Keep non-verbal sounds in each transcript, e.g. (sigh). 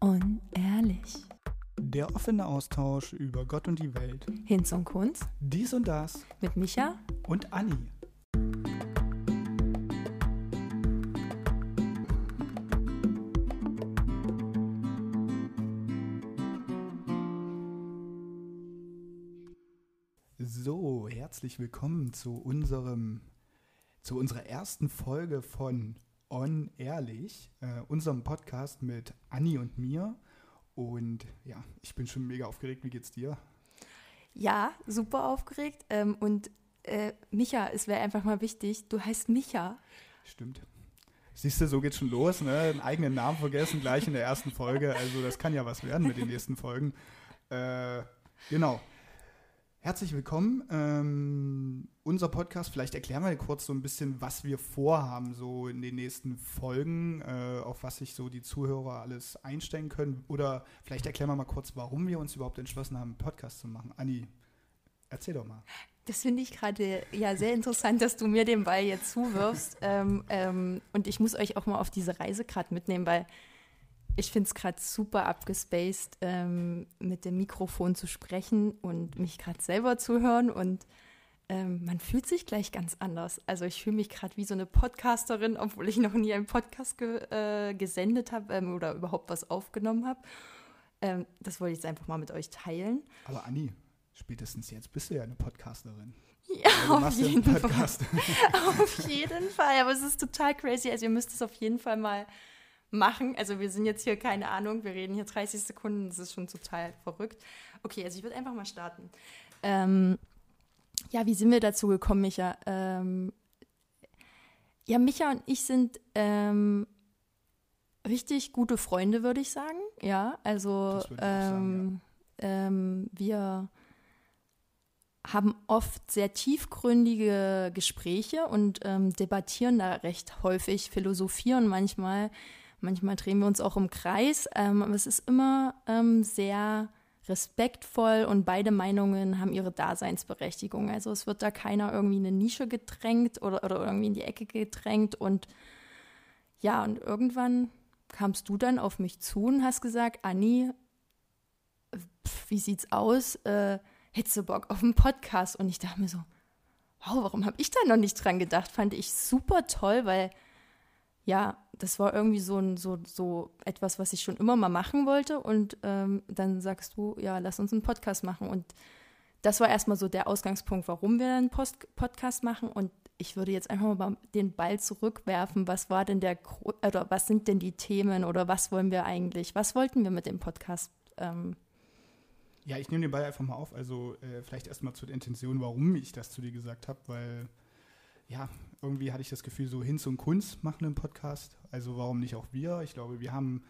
Unehrlich. Der offene Austausch über Gott und die Welt. Hinz und Kunz Dies und das. mit Micha. Und Anni. So, herzlich willkommen zu unserem, zu unserer ersten Folge von On Ehrlich, äh, unserem Podcast mit Anni und mir. Und ja, ich bin schon mega aufgeregt. Wie geht's dir? Ja, super aufgeregt. Ähm, und äh, Micha, es wäre einfach mal wichtig, du heißt Micha. Stimmt. Siehst du, so geht's schon los, ne? Einen eigenen Namen vergessen, gleich in der ersten Folge. Also das kann ja was werden mit den nächsten Folgen. Äh, genau. Herzlich willkommen. Ähm, unser Podcast, vielleicht erklären wir kurz so ein bisschen, was wir vorhaben, so in den nächsten Folgen, äh, auf was sich so die Zuhörer alles einstellen können. Oder vielleicht erklären wir mal kurz, warum wir uns überhaupt entschlossen haben, einen Podcast zu machen. Anni, erzähl doch mal. Das finde ich gerade ja sehr interessant, dass du mir den Ball jetzt zuwirfst. ähm, ähm, und ich muss euch auch mal auf diese Reise gerade mitnehmen, weil ich finde es gerade super abgespaced, ähm, mit dem Mikrofon zu sprechen und mich gerade selber zu hören. Und ähm, man fühlt sich gleich ganz anders. Also ich fühle mich gerade wie so eine Podcasterin, obwohl ich noch nie einen Podcast ge äh, gesendet habe ähm, oder überhaupt was aufgenommen habe. Ähm, das wollte ich jetzt einfach mal mit euch teilen. Aber Anni, spätestens jetzt bist du ja eine Podcasterin. Ja, du auf jeden Fall. (laughs) Auf jeden Fall, aber es ist total crazy. Also ihr müsst es auf jeden Fall mal machen. Also wir sind jetzt hier, keine Ahnung, wir reden hier 30 Sekunden, das ist schon total verrückt. Okay, also ich würde einfach mal starten. Ähm, ja, wie sind wir dazu gekommen, Micha? Ähm, ja, Micha und ich sind ähm, richtig gute Freunde, würde ich sagen. Ja, also sagen, ähm, ähm, wir haben oft sehr tiefgründige Gespräche und ähm, debattieren da recht häufig, philosophieren manchmal. Manchmal drehen wir uns auch im Kreis, ähm, aber es ist immer ähm, sehr respektvoll und beide Meinungen haben ihre Daseinsberechtigung. Also es wird da keiner irgendwie in eine Nische gedrängt oder, oder irgendwie in die Ecke gedrängt und ja, und irgendwann kamst du dann auf mich zu und hast gesagt, Anni, wie sieht's aus? Äh, hättest du Bock auf einen Podcast? Und ich dachte mir so, wow, warum habe ich da noch nicht dran gedacht? Fand ich super toll, weil ja, das war irgendwie so, ein, so, so etwas, was ich schon immer mal machen wollte. Und ähm, dann sagst du, ja, lass uns einen Podcast machen. Und das war erstmal so der Ausgangspunkt, warum wir einen Post Podcast machen. Und ich würde jetzt einfach mal den Ball zurückwerfen. Was war denn der, oder was sind denn die Themen oder was wollen wir eigentlich? Was wollten wir mit dem Podcast? Ähm, Ja, ich nehme den Ball einfach mal auf. Also äh, vielleicht erstmal zur Intention, warum ich das zu dir gesagt habe, weil ja, irgendwie hatte ich das Gefühl, so Hinz und Kunz machen einen Podcast. Also warum nicht auch wir? Ich glaube, wir haben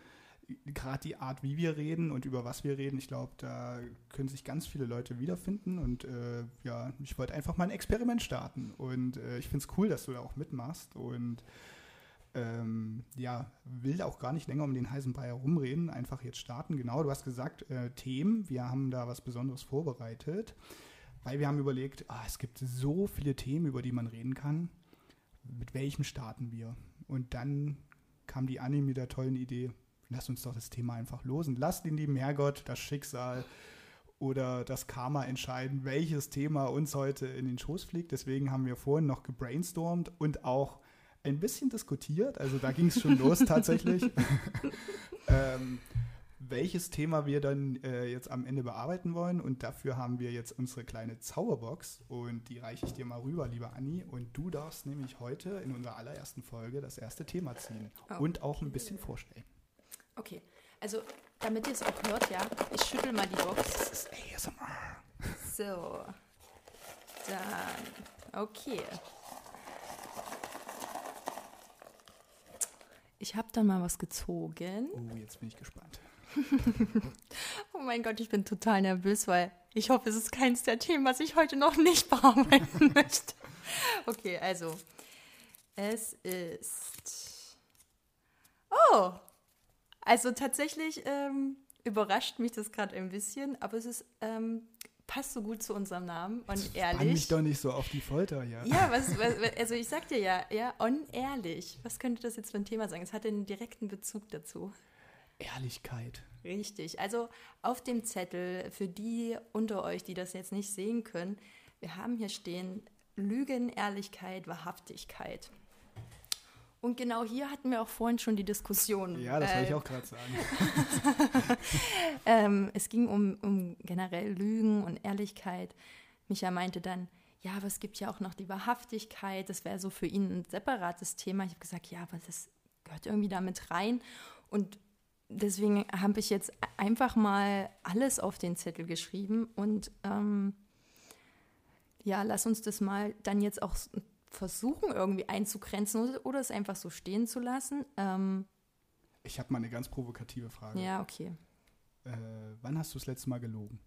gerade die Art, wie wir reden und über was wir reden, ich glaube, da können sich ganz viele Leute wiederfinden. Und äh, ja, ich wollte einfach mal ein Experiment starten. Und äh, ich finde es cool, dass du da auch mitmachst. Und ähm, ja, will auch gar nicht länger um den heißen Brei herumreden, einfach jetzt starten. Genau, du hast gesagt, äh, Themen, wir haben da was Besonderes vorbereitet, weil wir haben überlegt, ah, es gibt so viele Themen, über die man reden kann. Mit welchem starten wir? Und dann kam die Annie mit der tollen Idee, lass uns doch das Thema einfach losen. Lass den lieben Herrgott, das Schicksal oder das Karma entscheiden, welches Thema uns heute in den Schoß fliegt. Deswegen haben wir vorhin noch gebrainstormt und auch ein bisschen diskutiert. Also da ging es schon los (laughs) tatsächlich. (laughs) ähm, welches Thema wir dann äh, jetzt am Ende bearbeiten wollen. Und dafür haben wir jetzt unsere kleine Zauberbox und die reiche ich dir mal rüber, liebe Anni. Und du darfst nämlich heute in unserer allerersten Folge das erste Thema ziehen und auch ein bisschen vorstellen. okay, also damit ihr es auch hört, ja, ich schüttel mal die Box. Das ist ASMR. So. Dann. Okay. Ich habe dann mal was gezogen. Oh, jetzt bin ich gespannt. (laughs) Oh mein Gott, ich bin total nervös, weil ich hoffe, es ist keins der Themen, was ich heute noch nicht (laughs) bearbeiten möchte. Okay, also. Es ist. Oh! Also tatsächlich ähm, überrascht mich das gerade ein bisschen, aber es ist. Ähm, passt so gut zu unserem Namen und Spann mich doch nicht so auf die Folter, ja. Ja, was, was, also ich sag dir ja, ja, unehrlich. Was könnte das jetzt für ein Thema sein? Es hat einen direkten Bezug dazu. Ehrlichkeit. Richtig. Also auf dem Zettel, für die unter euch, die das jetzt nicht sehen können, wir haben hier stehen Lügen, Ehrlichkeit, Wahrhaftigkeit. Und genau hier hatten wir auch vorhin schon die Diskussion. Ja, das äh, wollte ich auch gerade sagen. (laughs) ähm, es ging um, um generell Lügen und Ehrlichkeit. Micha meinte dann, ja, aber es gibt ja auch noch die Wahrhaftigkeit. Das wäre so für ihn ein separates Thema. Ich habe gesagt, ja, aber das gehört irgendwie damit rein. Und deswegen habe ich jetzt einfach mal alles auf den Zettel geschrieben und ähm, ja, lass uns das mal dann jetzt auch versuchen, irgendwie einzugrenzen oder, es einfach so stehen zu lassen. Ähm, ich habe mal eine ganz provokative Frage. Ja, okay. Äh, wann hast du das letzte Mal gelogen?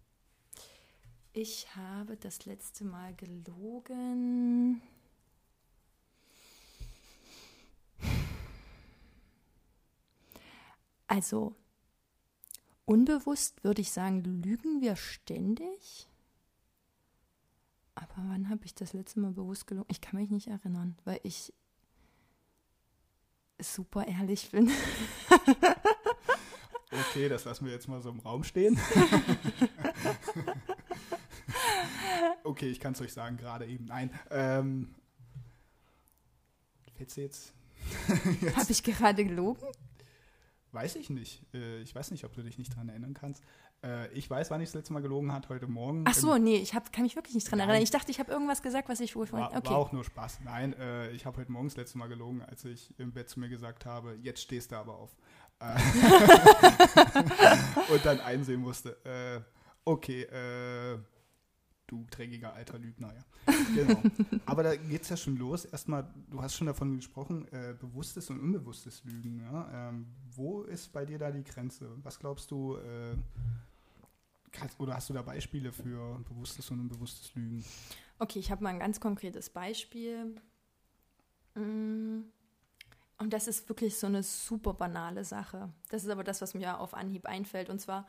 Ich habe das letzte Mal gelogen. Also, unbewusst würde ich sagen, lügen wir ständig. Aber wann habe ich das letzte Mal bewusst gelogen? Ich kann mich nicht erinnern, weil ich super ehrlich bin. (laughs) okay, das lassen wir jetzt mal so im Raum stehen. (laughs) okay, ich kann es euch sagen, gerade eben. Nein. Ähm, fällt's jetzt? (laughs) jetzt? Habe ich gerade gelogen? Weiß ich nicht. Äh, ich weiß nicht, ob du dich nicht daran erinnern kannst. Äh, ich weiß, wann ich das letzte Mal gelogen hat, heute Morgen. Ach so, nee, ich hab, kann mich wirklich nicht dran Nein. erinnern. Ich dachte, ich habe irgendwas gesagt, was ich wohl vorhin. War, okay. war auch nur Spaß. Nein, äh, ich habe heute Morgen das letzte Mal gelogen, als ich im Bett zu mir gesagt habe, jetzt stehst du aber auf. (laughs) (laughs) Und dann einsehen musste, okay, äh, du dreckiger alter Lügner, ja. (laughs) Genau. Aber da geht es ja schon los. Erstmal, du hast schon davon gesprochen, äh, bewusstes und unbewusstes Lügen. Ja? Ähm, wo ist bei dir da die Grenze? Was glaubst du, äh, kannst, oder hast du da Beispiele für bewusstes und unbewusstes Lügen? Okay, ich habe mal ein ganz konkretes Beispiel. Mm. Und das ist wirklich so eine super banale Sache. Das ist aber das, was mir auf Anhieb einfällt. Und zwar,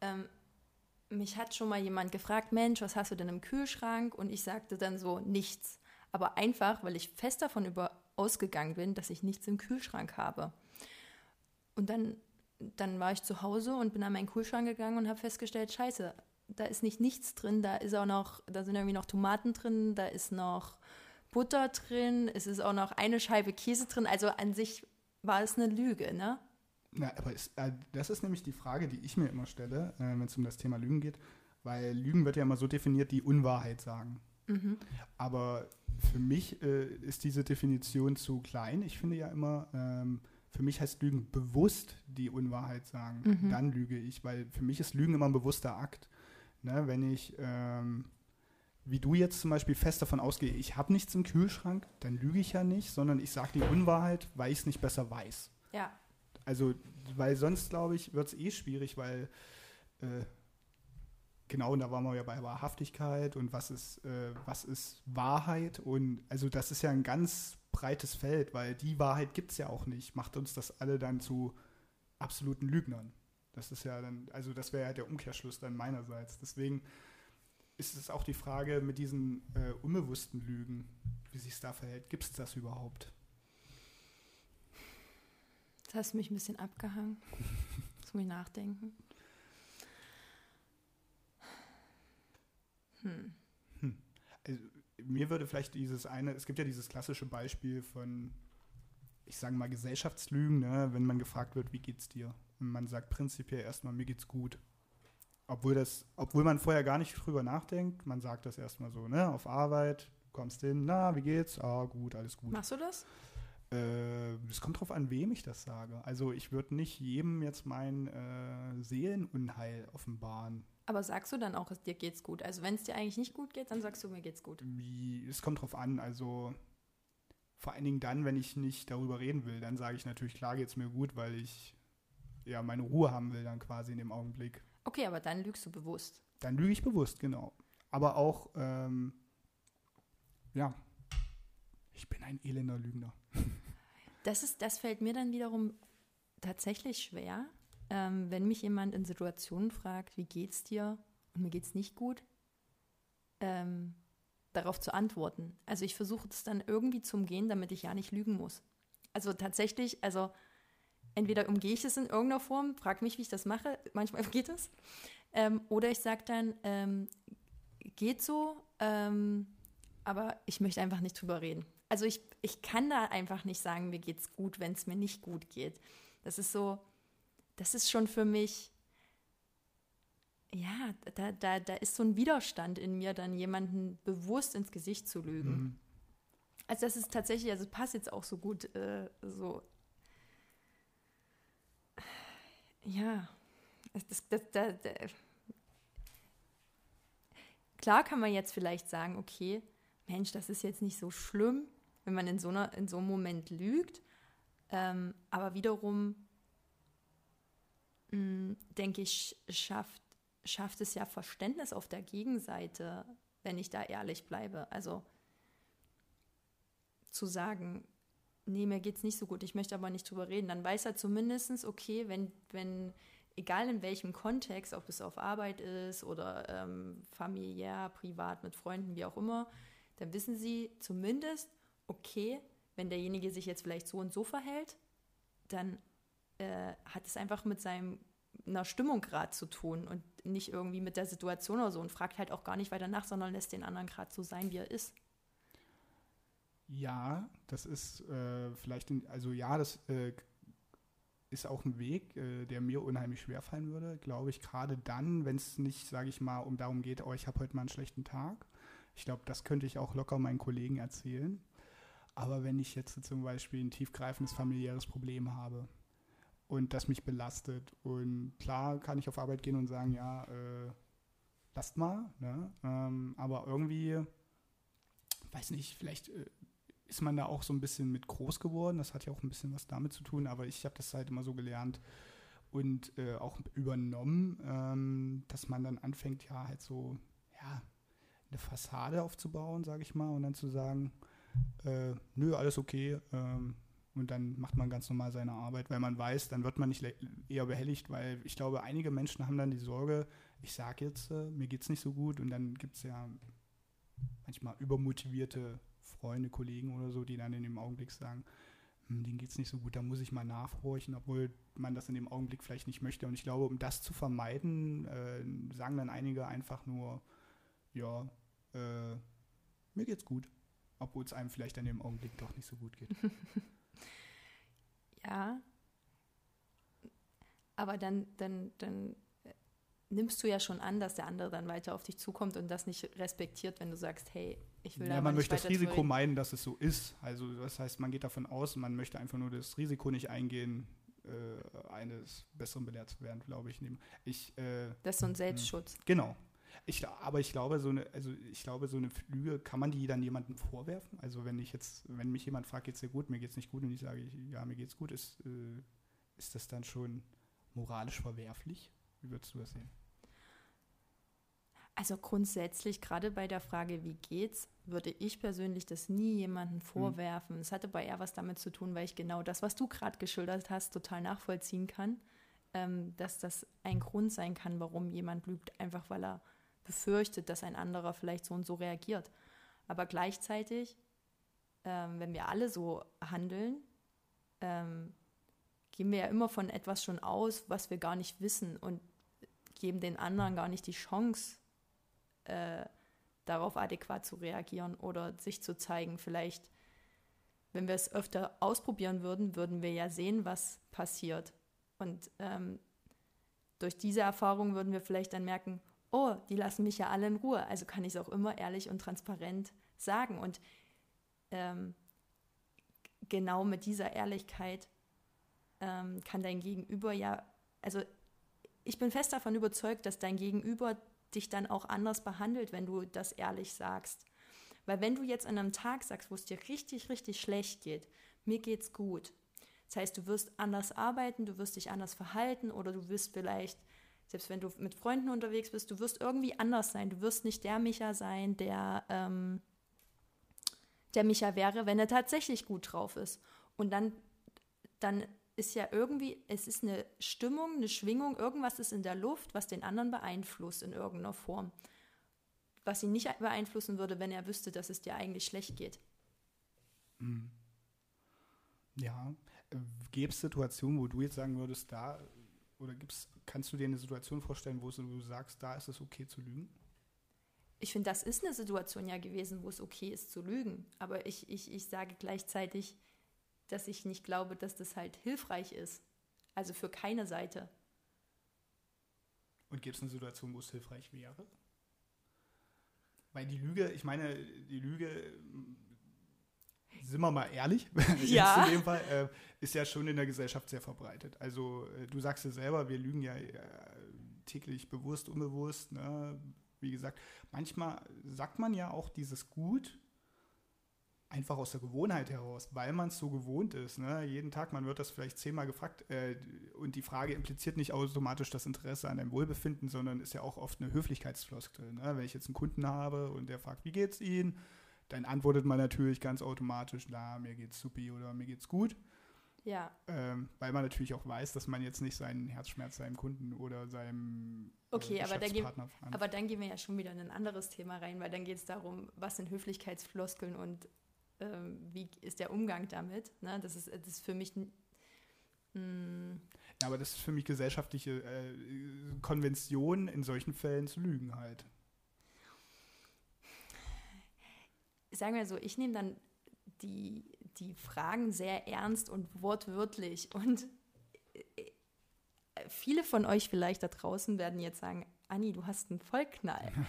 ähm, mich hat schon mal jemand gefragt, Mensch, was hast du denn im Kühlschrank? Und ich sagte dann so, nichts. Aber einfach, weil ich fest davon über ausgegangen bin, dass ich nichts im Kühlschrank habe. Und dann, dann war ich zu Hause und bin an meinen Kühlschrank gegangen und habe festgestellt, scheiße, da ist nicht nichts drin, da ist auch noch, da sind irgendwie noch Tomaten drin, da ist noch Butter drin, es ist auch noch eine Scheibe Käse drin. Also an sich war es eine Lüge, ne? Na, aber ist, äh, das ist nämlich die Frage, die ich mir immer stelle, äh, wenn es um das Thema Lügen geht, weil Lügen wird ja immer so definiert, die Unwahrheit sagen. Mhm. Aber für mich äh, ist diese Definition zu klein. Ich finde ja immer, ähm, für mich heißt Lügen bewusst die Unwahrheit sagen. Mhm. Dann lüge ich, weil für mich ist Lügen immer ein bewusster Akt. Ne, wenn ich, ähm, wie du jetzt zum Beispiel fest davon ausgehe, ich habe nichts im Kühlschrank, dann lüge ich ja nicht, sondern ich sage die Unwahrheit, weil ich es nicht besser weiß. Ja. Also, weil sonst, glaube ich, wird es eh schwierig, weil äh, genau, und da waren wir ja bei Wahrhaftigkeit und was ist, äh, was ist Wahrheit und also das ist ja ein ganz breites Feld, weil die Wahrheit gibt es ja auch nicht. Macht uns das alle dann zu absoluten Lügnern. Das ist ja dann, also das wäre ja der Umkehrschluss dann meinerseits. Deswegen ist es auch die Frage mit diesen äh, unbewussten Lügen, wie sich es da verhält. Gibt es das überhaupt? Jetzt hast du mich ein bisschen abgehangen. Jetzt muss ich nachdenken. Hm. Hm. Also, mir würde vielleicht dieses eine, es gibt ja dieses klassische Beispiel von, ich sage mal, Gesellschaftslügen, ne? wenn man gefragt wird, wie geht's dir? Und man sagt prinzipiell erstmal, mir geht's gut. Obwohl das, obwohl man vorher gar nicht drüber nachdenkt, man sagt das erstmal so, ne, auf Arbeit, kommst hin, na, wie geht's? Ah, gut, alles gut. Machst du das? Äh, es kommt drauf an, wem ich das sage. Also ich würde nicht jedem jetzt mein äh, Seelenunheil offenbaren. Aber sagst du dann auch, dir geht's gut? Also wenn es dir eigentlich nicht gut geht, dann sagst du, mir geht's gut. Es kommt drauf an. Also vor allen Dingen dann, wenn ich nicht darüber reden will, dann sage ich natürlich, klar geht's mir gut, weil ich ja meine Ruhe haben will dann quasi in dem Augenblick. Okay, aber dann lügst du bewusst. Dann lüge ich bewusst, genau. Aber auch, ähm, ja, ich bin ein elender Lügner. (laughs) Das, ist, das fällt mir dann wiederum tatsächlich schwer, ähm, wenn mich jemand in Situationen fragt, wie geht's dir und mir geht's nicht gut, ähm, darauf zu antworten. Also ich versuche es dann irgendwie zu umgehen, damit ich ja nicht lügen muss. Also tatsächlich, also entweder umgehe ich es in irgendeiner Form, frage mich, wie ich das mache, manchmal (laughs) geht es. Ähm, oder ich sage dann, ähm, geht so, ähm, aber ich möchte einfach nicht drüber reden. Also ich, ich kann da einfach nicht sagen, mir geht's gut, wenn es mir nicht gut geht. Das ist so, das ist schon für mich, ja, da, da, da ist so ein Widerstand in mir, dann jemanden bewusst ins Gesicht zu lügen. Mhm. Also das ist tatsächlich, also passt jetzt auch so gut, äh, so, ja, das, das, das, klar kann man jetzt vielleicht sagen, okay, Mensch, das ist jetzt nicht so schlimm, wenn man in so, einer, in so einem Moment lügt. Ähm, aber wiederum, mh, denke ich, schafft, schafft es ja Verständnis auf der Gegenseite, wenn ich da ehrlich bleibe. Also zu sagen, nee, mir geht es nicht so gut, ich möchte aber nicht drüber reden, dann weiß er zumindest, okay, wenn, wenn, egal in welchem Kontext, ob es auf Arbeit ist oder ähm, familiär, privat, mit Freunden, wie auch immer, dann wissen sie zumindest, okay, wenn derjenige sich jetzt vielleicht so und so verhält, dann äh, hat es einfach mit seinem einer Stimmung gerade zu tun und nicht irgendwie mit der Situation oder so und fragt halt auch gar nicht weiter nach, sondern lässt den anderen gerade so sein, wie er ist. Ja, das ist äh, vielleicht, in, also ja, das äh, ist auch ein Weg, äh, der mir unheimlich schwer fallen würde, glaube ich, gerade dann, wenn es nicht, sage ich mal, um darum geht, oh, ich habe heute mal einen schlechten Tag. Ich glaube, das könnte ich auch locker meinen Kollegen erzählen. Aber wenn ich jetzt zum Beispiel ein tiefgreifendes familiäres Problem habe und das mich belastet und klar kann ich auf Arbeit gehen und sagen, ja, äh, lasst mal, ne? ähm, aber irgendwie, weiß nicht, vielleicht äh, ist man da auch so ein bisschen mit groß geworden. Das hat ja auch ein bisschen was damit zu tun, aber ich habe das halt immer so gelernt und äh, auch übernommen, ähm, dass man dann anfängt, ja, halt so, ja, eine Fassade aufzubauen, sage ich mal, und dann zu sagen, äh, nö, alles okay. Ähm, und dann macht man ganz normal seine Arbeit, weil man weiß, dann wird man nicht eher behelligt, weil ich glaube, einige Menschen haben dann die Sorge, ich sage jetzt, äh, mir geht es nicht so gut und dann gibt es ja manchmal übermotivierte Freunde, Kollegen oder so, die dann in dem Augenblick sagen, hm, denen geht es nicht so gut, da muss ich mal nachhorchen, obwohl man das in dem Augenblick vielleicht nicht möchte. Und ich glaube, um das zu vermeiden, äh, sagen dann einige einfach nur, ja, äh, mir geht's gut obwohl es einem vielleicht in dem Augenblick doch nicht so gut geht. (laughs) ja. Aber dann, dann, dann äh, nimmst du ja schon an, dass der andere dann weiter auf dich zukommt und das nicht respektiert, wenn du sagst, hey, ich will ja, man möchte das Risiko drüber. meinen, dass es so ist. Also das heißt, man geht davon aus, man möchte einfach nur das Risiko nicht eingehen, äh, eines Besseren belehrt zu werden, glaube ich. ich äh, das ist so ein Selbstschutz. Genau, ich, aber ich glaube, so eine, also ich glaube, so eine Lüge, kann man die dann jemandem vorwerfen? Also wenn ich jetzt, wenn mich jemand fragt, geht's dir gut, mir geht's nicht gut und ich sage, ja, mir geht's gut, ist, äh, ist das dann schon moralisch verwerflich? Wie würdest du das sehen? Also grundsätzlich, gerade bei der Frage, wie geht's, würde ich persönlich das nie jemandem hm. vorwerfen. Es hm. hatte aber eher was damit zu tun, weil ich genau das, was du gerade geschildert hast, total nachvollziehen kann, ähm, dass das ein Grund sein kann, warum jemand lügt, einfach weil er befürchtet, dass ein anderer vielleicht so und so reagiert. Aber gleichzeitig, ähm, wenn wir alle so handeln, ähm, gehen wir ja immer von etwas schon aus, was wir gar nicht wissen und geben den anderen gar nicht die Chance, äh, darauf adäquat zu reagieren oder sich zu zeigen. Vielleicht, wenn wir es öfter ausprobieren würden, würden wir ja sehen, was passiert. Und ähm, durch diese Erfahrung würden wir vielleicht dann merken, oh, die lassen mich ja alle in Ruhe. Also kann ich es auch immer ehrlich und transparent sagen. Und ähm, genau mit dieser Ehrlichkeit ähm, kann dein Gegenüber ja, also ich bin fest davon überzeugt, dass dein Gegenüber dich dann auch anders behandelt, wenn du das ehrlich sagst. Weil wenn du jetzt an einem Tag sagst, wo es dir richtig, richtig schlecht geht, mir geht's gut. Das heißt, du wirst anders arbeiten, du wirst dich anders verhalten oder du wirst vielleicht selbst wenn du mit Freunden unterwegs bist, du wirst irgendwie anders sein. Du wirst nicht der Micha sein, der, ähm, der Micha wäre, wenn er tatsächlich gut drauf ist. Und dann, dann ist ja irgendwie, es ist eine Stimmung, eine Schwingung, irgendwas ist in der Luft, was den anderen beeinflusst in irgendeiner Form. Was ihn nicht beeinflussen würde, wenn er wüsste, dass es dir eigentlich schlecht geht. Mhm. Ja, Gäbe es Situationen, wo du jetzt sagen würdest, da, oder gibt's, kannst du dir eine Situation vorstellen, wo du sagst, da ist es okay zu lügen? Ich finde, das ist eine Situation ja gewesen, wo es okay ist zu lügen. Aber ich, ich, ich sage gleichzeitig, dass ich nicht glaube, dass das halt hilfreich ist. Also für keine Seite. Und gibt es eine Situation, wo es hilfreich wäre? Weil die Lüge, ich meine, die Lüge, sind wir mal ehrlich, (laughs) ja. in dem Fall, äh, ist ja schon in der Gesellschaft sehr verbreitet. Also äh, du sagst ja selber, wir lügen ja äh, täglich bewusst, unbewusst. Ne? Wie gesagt, manchmal sagt man ja auch dieses Gut einfach aus der Gewohnheit heraus, weil man es so gewohnt ist. Ne? Jeden Tag, man wird das vielleicht zehnmal gefragt äh, und die Frage impliziert nicht automatisch das Interesse an deinem Wohlbefinden, sondern ist ja auch oft eine Höflichkeitsfloskel. Ne? Wenn ich jetzt einen Kunden habe und der fragt, wie geht's Ihnen? Dann antwortet man natürlich ganz automatisch, na, mir geht's supi oder mir geht's gut. Ja. Ähm, weil man natürlich auch weiß, dass man jetzt nicht seinen Herzschmerz seinem Kunden oder seinem äh, okay, äh, aber, dann gehen, aber dann gehen wir ja schon wieder in ein anderes Thema rein, weil dann geht es darum, was sind Höflichkeitsfloskeln und ähm, wie ist der Umgang damit. Ne? Das, ist, das ist für mich. Mh, ja, aber das ist für mich gesellschaftliche äh, Konvention, in solchen Fällen zu lügen halt. Sagen wir so, ich nehme dann die, die Fragen sehr ernst und wortwörtlich. Und äh, viele von euch vielleicht da draußen werden jetzt sagen, Anni, du hast einen Vollknall. (laughs)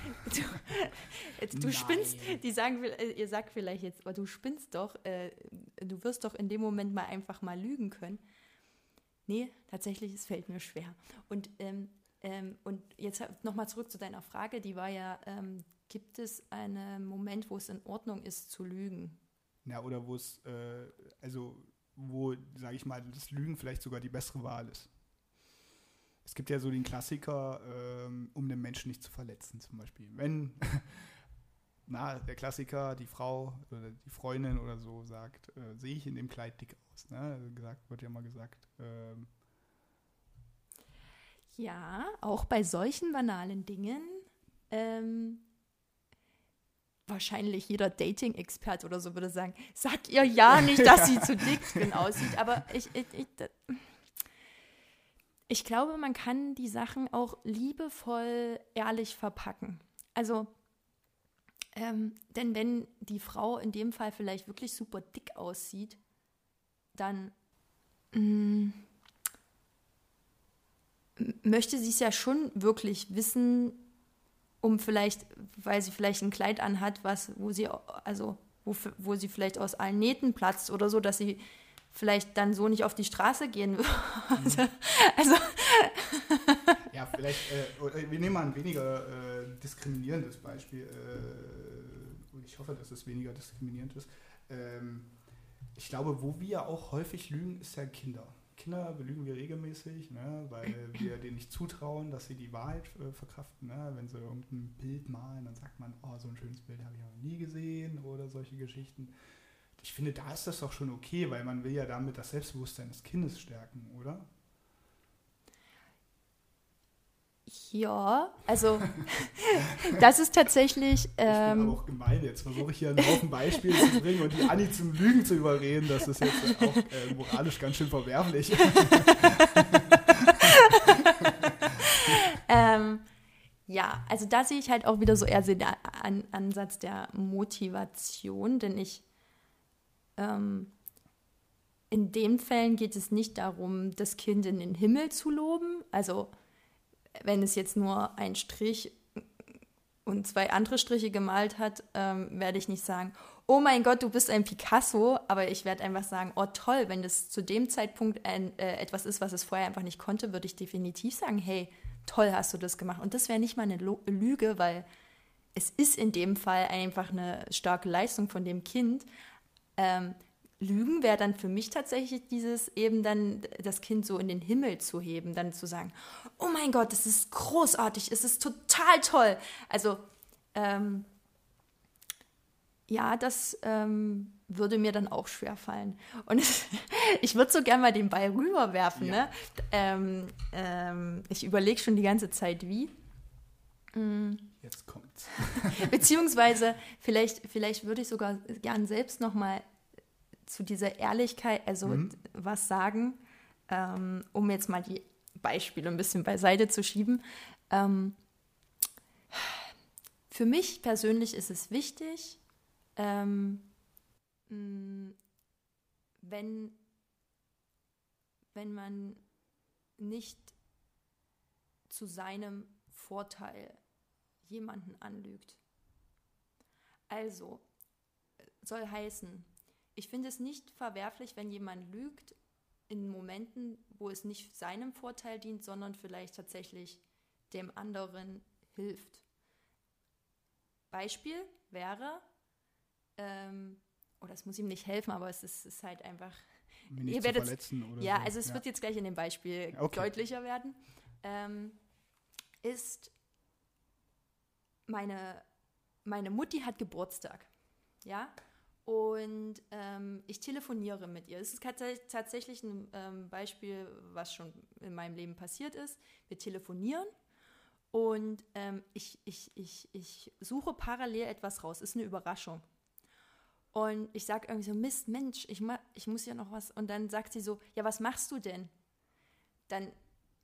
Du, du spinnst, die sagen, äh, ihr sagt vielleicht jetzt, aber du spinnst doch, äh, du wirst doch in dem Moment mal einfach mal lügen können. Nee, tatsächlich, es fällt mir schwer. Und, ähm, ähm, und jetzt nochmal zurück zu deiner Frage, die war ja, ähm, gibt es einen Moment, wo es in Ordnung ist zu lügen? Ja, oder wo es, äh, also wo, sage ich mal, das Lügen vielleicht sogar die bessere Wahl ist. Es gibt ja so den Klassiker, ähm, um den Menschen nicht zu verletzen, zum Beispiel. Wenn, (laughs) na, der Klassiker, die Frau oder die Freundin oder so sagt, äh, sehe ich in dem Kleid dick aus. Ne? Also gesagt, wird ja mal gesagt. Ähm, ja, auch bei solchen banalen Dingen ähm, wahrscheinlich jeder Dating-Expert oder so würde sagen, sag ihr ja (laughs) nicht, dass sie zu dick drin aussieht. Aber ich, ich, ich, ich glaube, man kann die Sachen auch liebevoll ehrlich verpacken. Also, ähm, denn wenn die Frau in dem Fall vielleicht wirklich super dick aussieht, dann mh, mm, möchte sie es ja schon wirklich wissen, um vielleicht, weil sie vielleicht ein Kleid anhat, was, wo sie, also wo, wo sie vielleicht aus allen Nähten platzt oder so, dass sie vielleicht dann so nicht auf die Straße gehen würde. Mhm. (laughs) also (laughs) ja, vielleicht, äh, wir nehmen mal ein weniger äh, diskriminierendes Beispiel. Äh, und ich hoffe, dass es weniger diskriminierend ist. Ähm, ich glaube, wo wir auch häufig lügen, ist ja Kinder. Kinder belügen wir regelmäßig, ne, weil wir denen nicht zutrauen, dass sie die Wahrheit äh, verkraften. Ne? Wenn sie irgendein Bild malen, dann sagt man, oh, so ein schönes Bild habe ich noch nie gesehen oder solche Geschichten ich finde, da ist das doch schon okay, weil man will ja damit das Selbstbewusstsein des Kindes stärken, oder? Ja, also (laughs) das ist tatsächlich. Ähm, ich bin ähm, aber auch gemein. Jetzt versuche ich hier einen Haufen Beispiele zu bringen und die Anni zum Lügen zu überreden. Das ist jetzt auch äh, moralisch ganz schön verwerflich. (laughs) ähm, ja, also da sehe ich halt auch wieder so eher den Ansatz der Motivation, denn ich ähm, in den Fällen geht es nicht darum, das Kind in den Himmel zu loben. Also wenn es jetzt nur ein Strich und zwei andere Striche gemalt hat, ähm, werde ich nicht sagen, oh mein Gott, du bist ein Picasso, aber ich werde einfach sagen, oh toll, wenn das zu dem Zeitpunkt ein, äh, etwas ist, was es vorher einfach nicht konnte, würde ich definitiv sagen, hey, toll hast du das gemacht. Und das wäre nicht mal eine Lüge, weil es ist in dem Fall einfach eine starke Leistung von dem Kind, ähm, Lügen wäre dann für mich tatsächlich dieses eben dann das Kind so in den Himmel zu heben, dann zu sagen, oh mein Gott, es ist großartig, es ist total toll. Also ähm, ja, das ähm, würde mir dann auch schwer fallen. Und (laughs) ich würde so gerne mal den Ball rüberwerfen. Ja. Ne? Ähm, ähm, ich überlege schon die ganze Zeit, wie. Mhm. Jetzt kommt's. Beziehungsweise, vielleicht, vielleicht würde ich sogar gern selbst noch mal zu dieser Ehrlichkeit, also Mhm. was sagen, ähm, um jetzt mal die Beispiele ein bisschen beiseite zu schieben. Ähm, für mich persönlich ist es wichtig, ähm, wenn, wenn man nicht zu seinem Vorteil jemanden anlügt. Also, soll heißen, ich finde es nicht verwerflich, wenn jemand lügt in Momenten, wo es nicht seinem Vorteil dient, sondern vielleicht tatsächlich dem anderen hilft. Beispiel wäre, ähm, oder es muss ihm nicht helfen, aber es ist, ist halt einfach nicht Ihr werdet- verletzen oder ja, so. also es wird jetzt gleich in dem Beispiel Okay. deutlicher werden. Ähm, ist meine, meine Mutti hat Geburtstag, ja, und ähm, ich telefoniere mit ihr. Es ist tats- tatsächlich ein ähm, Beispiel, was schon in meinem Leben passiert ist. Wir telefonieren und ähm, ich, ich, ich, ich suche parallel etwas raus. Ist eine Überraschung. Und ich sage irgendwie so, Mist, Mensch, ich, ma ich muss ja noch was. Und dann sagt sie so, ja, was machst du denn? Dann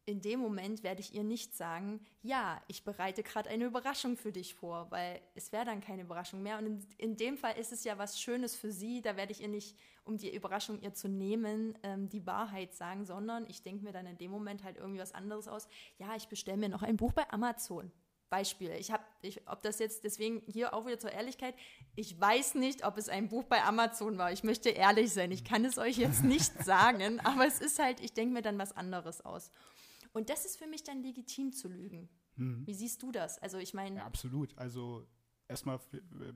in dem Moment werde ich ihr nicht sagen, ja, ich bereite gerade eine Überraschung für dich vor, weil es wäre dann keine Überraschung mehr. Und in, in dem Fall ist es ja was Schönes für sie. Da werde ich ihr nicht, um die Überraschung ihr zu nehmen, ähm, die Wahrheit sagen, sondern ich denke mir dann in dem Moment halt irgendwie was anderes aus. Ja, ich bestelle mir noch ein Buch bei Amazon. Beispiel. Ich habe, ich, ob das jetzt deswegen hier auch wieder zur Ehrlichkeit, ich weiß nicht, ob es ein Buch bei Amazon war. Ich möchte ehrlich sein. Ich kann es euch jetzt nicht (laughs) sagen, aber es ist halt, ich denke mir dann was anderes aus. Und das ist für mich dann legitim zu lügen. Mhm. Wie siehst du das? Also ich meine, Ja, absolut. Also erstmal f-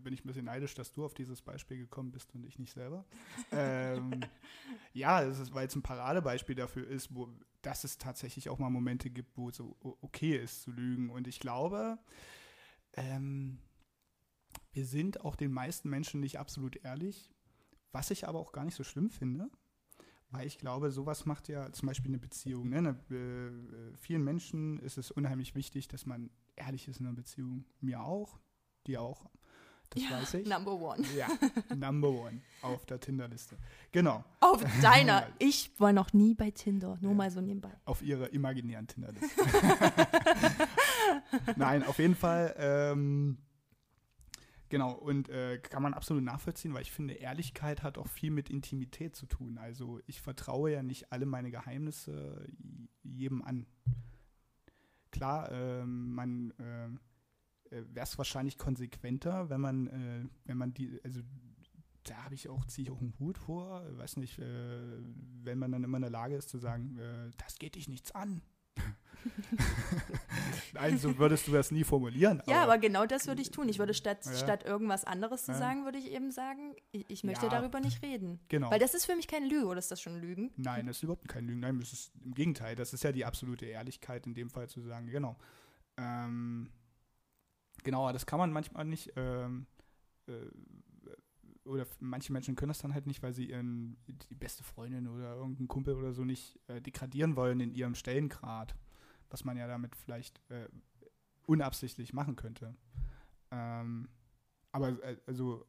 bin ich ein bisschen neidisch, dass du auf dieses Beispiel gekommen bist und ich nicht selber. (laughs) ähm, ja, ist, weil es ein Paradebeispiel dafür ist, wo dass es tatsächlich auch mal Momente gibt, wo es so okay ist zu lügen. Und ich glaube, ähm, wir sind auch den meisten Menschen nicht absolut ehrlich, was ich aber auch gar nicht so schlimm finde. Weil ich glaube, sowas macht ja zum Beispiel eine Beziehung. Ne? Eine, äh, äh, vielen Menschen ist es unheimlich wichtig, dass man ehrlich ist in einer Beziehung. Mir auch, dir auch. Das ja, weiß ich. Number one. Ja, number one auf der Tinderliste. Genau, Auf deiner. (laughs) Ich war noch nie bei Tinder, nur Ja. mal so nebenbei. auf ihrer imaginären Tinderliste. (laughs) Nein, auf jeden Fall. Ähm, genau, und äh, kann man absolut nachvollziehen, weil ich finde, Ehrlichkeit hat auch viel mit Intimität zu tun. Also ich vertraue ja nicht alle meine Geheimnisse jedem an. Klar, ähm, man ähm, äh, wäre es wahrscheinlich konsequenter, wenn man, äh, wenn man die, also da habe ich auch, ziehe ich auch einen Hut vor, weiß nicht, äh, wenn man dann immer in der Lage ist zu sagen, äh, das geht dich nichts an. (laughs) Nein, so würdest du das nie formulieren. Ja, aber genau das würde ich tun. Ich würde statt, Ja. statt irgendwas anderes zu Ja. sagen, würde ich eben sagen, ich, ich möchte Ja. darüber nicht reden. genau. Weil das ist für mich keine Lüge, oder ist das schon Lügen? Nein, das ist überhaupt kein Lügen. Nein, das ist im Gegenteil. Das ist ja die absolute Ehrlichkeit in dem Fall zu sagen, genau. Ähm, genau, aber das kann man manchmal nicht, ähm, äh, oder manche Menschen können das dann halt nicht, weil sie ihren, die beste Freundin oder irgendeinen Kumpel oder so nicht äh, degradieren wollen in ihrem Stellengrad, was man ja damit vielleicht äh, unabsichtlich machen könnte. Ähm, aber äh, also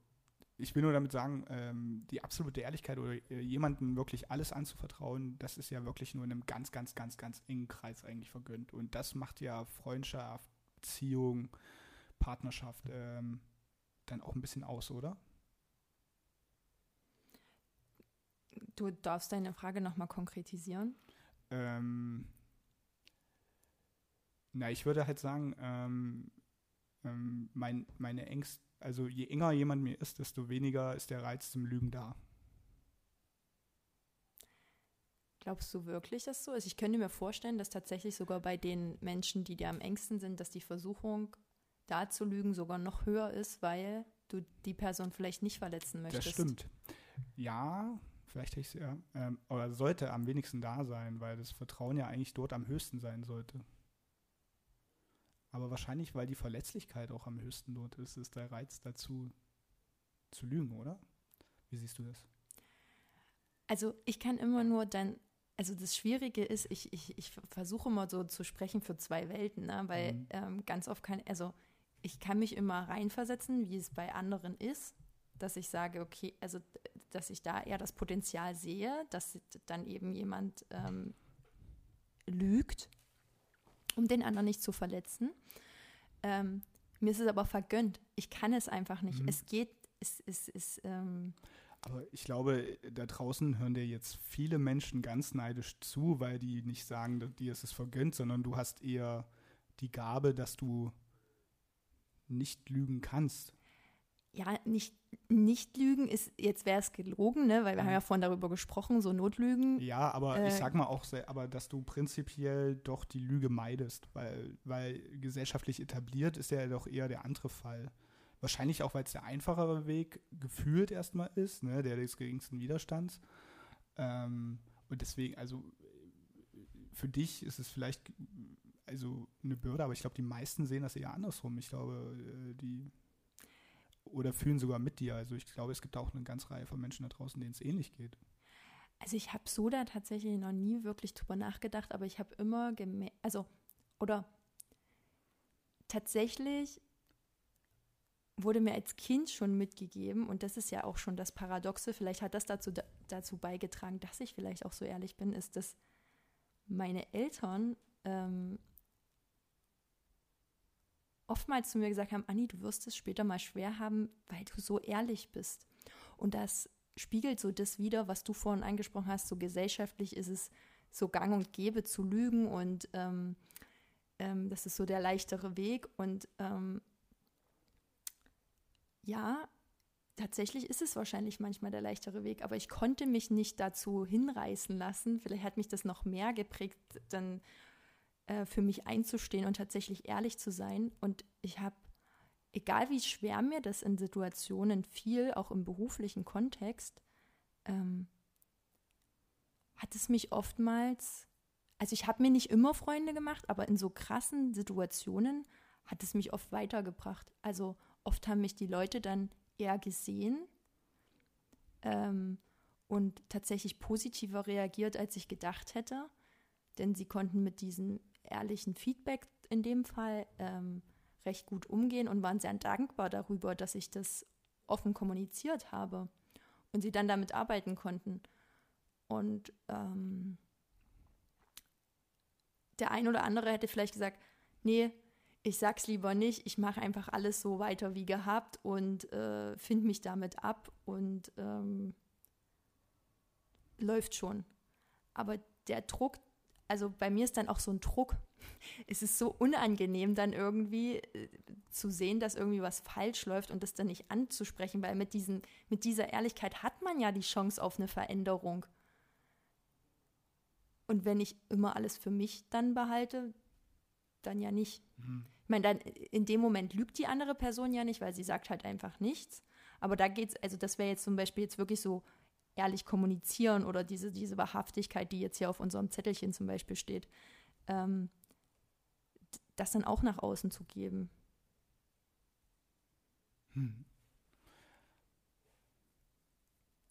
ich will nur damit sagen, ähm, die absolute Ehrlichkeit oder äh, jemandem wirklich alles anzuvertrauen, das ist ja wirklich nur in einem ganz, ganz, ganz, ganz engen Kreis eigentlich vergönnt. Und das macht ja Freundschaft, Beziehung, Partnerschaft ähm, dann auch ein bisschen aus, oder? Du darfst deine Frage nochmal konkretisieren. Ähm, na, ich würde halt sagen, ähm, ähm, mein, meine Ängste, also je enger jemand mir ist, desto weniger ist der Reiz zum Lügen da. Glaubst du wirklich, dass so ist? Ich könnte mir vorstellen, dass tatsächlich sogar bei den Menschen, die dir am engsten sind, dass die Versuchung, da zu lügen, sogar noch höher ist, weil du die Person vielleicht nicht verletzen möchtest. Das stimmt. Ja, vielleicht hätte ich es ja, ähm, oder sollte am wenigsten da sein, weil das Vertrauen ja eigentlich dort am höchsten sein sollte. Aber wahrscheinlich, weil die Verletzlichkeit auch am höchsten dort ist, ist der Reiz dazu zu lügen, oder? Wie siehst du das? Also ich kann immer nur dann, also das Schwierige ist, ich, ich, ich versuche immer so zu sprechen für zwei Welten, ne? weil Mhm. ähm, ganz oft kann, also ich kann mich immer reinversetzen, wie es bei anderen ist, dass ich sage, okay, also dass ich da eher das Potenzial sehe, dass dann eben jemand ähm, lügt, um den anderen nicht zu verletzen. Ähm, mir ist es aber vergönnt. Ich kann es einfach nicht. Mhm. Es geht, es ist. Es, ähm aber ich glaube, da draußen hören dir jetzt viele Menschen ganz neidisch zu, weil die nicht sagen, dir ist es vergönnt, sondern du hast eher die Gabe, dass du nicht lügen kannst. Ja, nicht, nicht lügen ist, jetzt wäre es gelogen, ne? weil wir mhm. haben ja vorhin darüber gesprochen, so Notlügen. Ja, aber äh, ich sag mal auch, aber dass du prinzipiell doch die Lüge meidest, weil, weil gesellschaftlich etabliert ist ja doch eher der andere Fall. Wahrscheinlich auch, weil es der einfachere Weg gefühlt erstmal ist, ne? der des geringsten Widerstands. Ähm, und deswegen, also für dich ist es vielleicht also eine Bürde, aber ich glaube, die meisten sehen das eher andersrum. Ich glaube, äh, die oder fühlen sogar mit dir. Also ich glaube, es gibt auch eine ganze Reihe von Menschen da draußen, denen es ähnlich geht. Also ich habe so da tatsächlich noch nie wirklich drüber nachgedacht, aber ich habe immer gemerkt, also oder tatsächlich wurde mir als Kind schon mitgegeben, und das ist ja auch schon das Paradoxe, vielleicht hat das dazu, dazu beigetragen, dass ich vielleicht auch so ehrlich bin, ist, dass meine Eltern ähm, oftmals zu mir gesagt haben, Anni, du wirst es später mal schwer haben, weil du so ehrlich bist. Und das spiegelt so das wieder, was du vorhin angesprochen hast, so gesellschaftlich ist es so gang und gäbe zu lügen und ähm, ähm, das ist so der leichtere Weg. Und ähm, ja, tatsächlich ist es wahrscheinlich manchmal der leichtere Weg, aber ich konnte mich nicht dazu hinreißen lassen. Vielleicht hat mich das noch mehr geprägt, dann äh, für mich einzustehen und tatsächlich ehrlich zu sein. Und ich habe, egal wie schwer mir das in Situationen fiel, auch im beruflichen Kontext, ähm, hat es mich oftmals, also ich habe mir nicht immer Freunde gemacht, aber in so krassen Situationen hat es mich oft weitergebracht. Also oft haben mich die Leute dann eher gesehen ähm, und tatsächlich positiver reagiert, als ich gedacht hätte. Denn sie konnten mit diesen ehrlichen Feedback in dem Fall ähm, recht gut umgehen und waren sehr dankbar darüber, dass ich das offen kommuniziert habe und sie dann damit arbeiten konnten. Und ähm, der ein oder andere hätte vielleicht gesagt, nee, ich sag's lieber nicht, ich mache einfach alles so weiter wie gehabt und äh, finde mich damit ab und ähm, läuft schon. Aber der Druck, also bei mir ist dann auch so ein Druck. Es ist so unangenehm, dann irgendwie äh, zu sehen, dass irgendwie was falsch läuft und das dann nicht anzusprechen, weil mit, diesen, mit dieser Ehrlichkeit hat man ja die Chance auf eine Veränderung. Und wenn ich immer alles für mich dann behalte, dann ja nicht. Mhm. Ich meine, dann in dem Moment lügt die andere Person ja nicht, weil sie sagt halt einfach nichts. Aber da geht's, also das wäre jetzt zum Beispiel jetzt wirklich so ehrlich kommunizieren oder diese, diese Wahrhaftigkeit, die jetzt hier auf unserem Zettelchen zum Beispiel steht, ähm, das dann auch nach außen zu geben. Hm.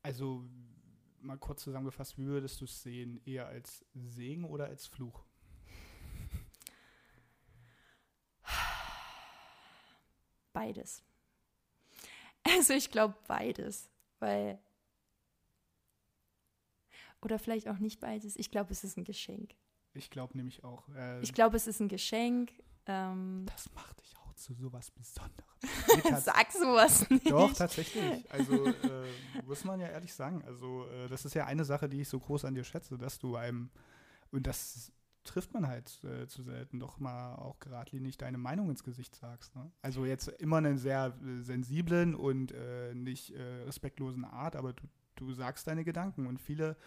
Also mal kurz zusammengefasst, wie würdest du es sehen? Eher als Segen oder als Fluch? Beides. (laughs) Also ich glaube beides, weil oder vielleicht auch nicht beides. Ich glaube, es ist ein Geschenk. Ich glaube nämlich auch. Äh, ich glaube, es ist ein Geschenk. Ähm, das macht dich auch zu sowas Besonderem. (laughs) Sag sowas nicht. Doch, tatsächlich. Also äh, muss man ja ehrlich sagen. Also äh, das ist ja eine Sache, die ich so groß an dir schätze, dass du einem, und das trifft man halt äh, zu selten, doch mal auch geradlinig deine Meinung ins Gesicht sagst. Ne? Also jetzt immer einen sehr äh, sensiblen und äh, nicht respektlosen Art, aber du du sagst deine Gedanken und viele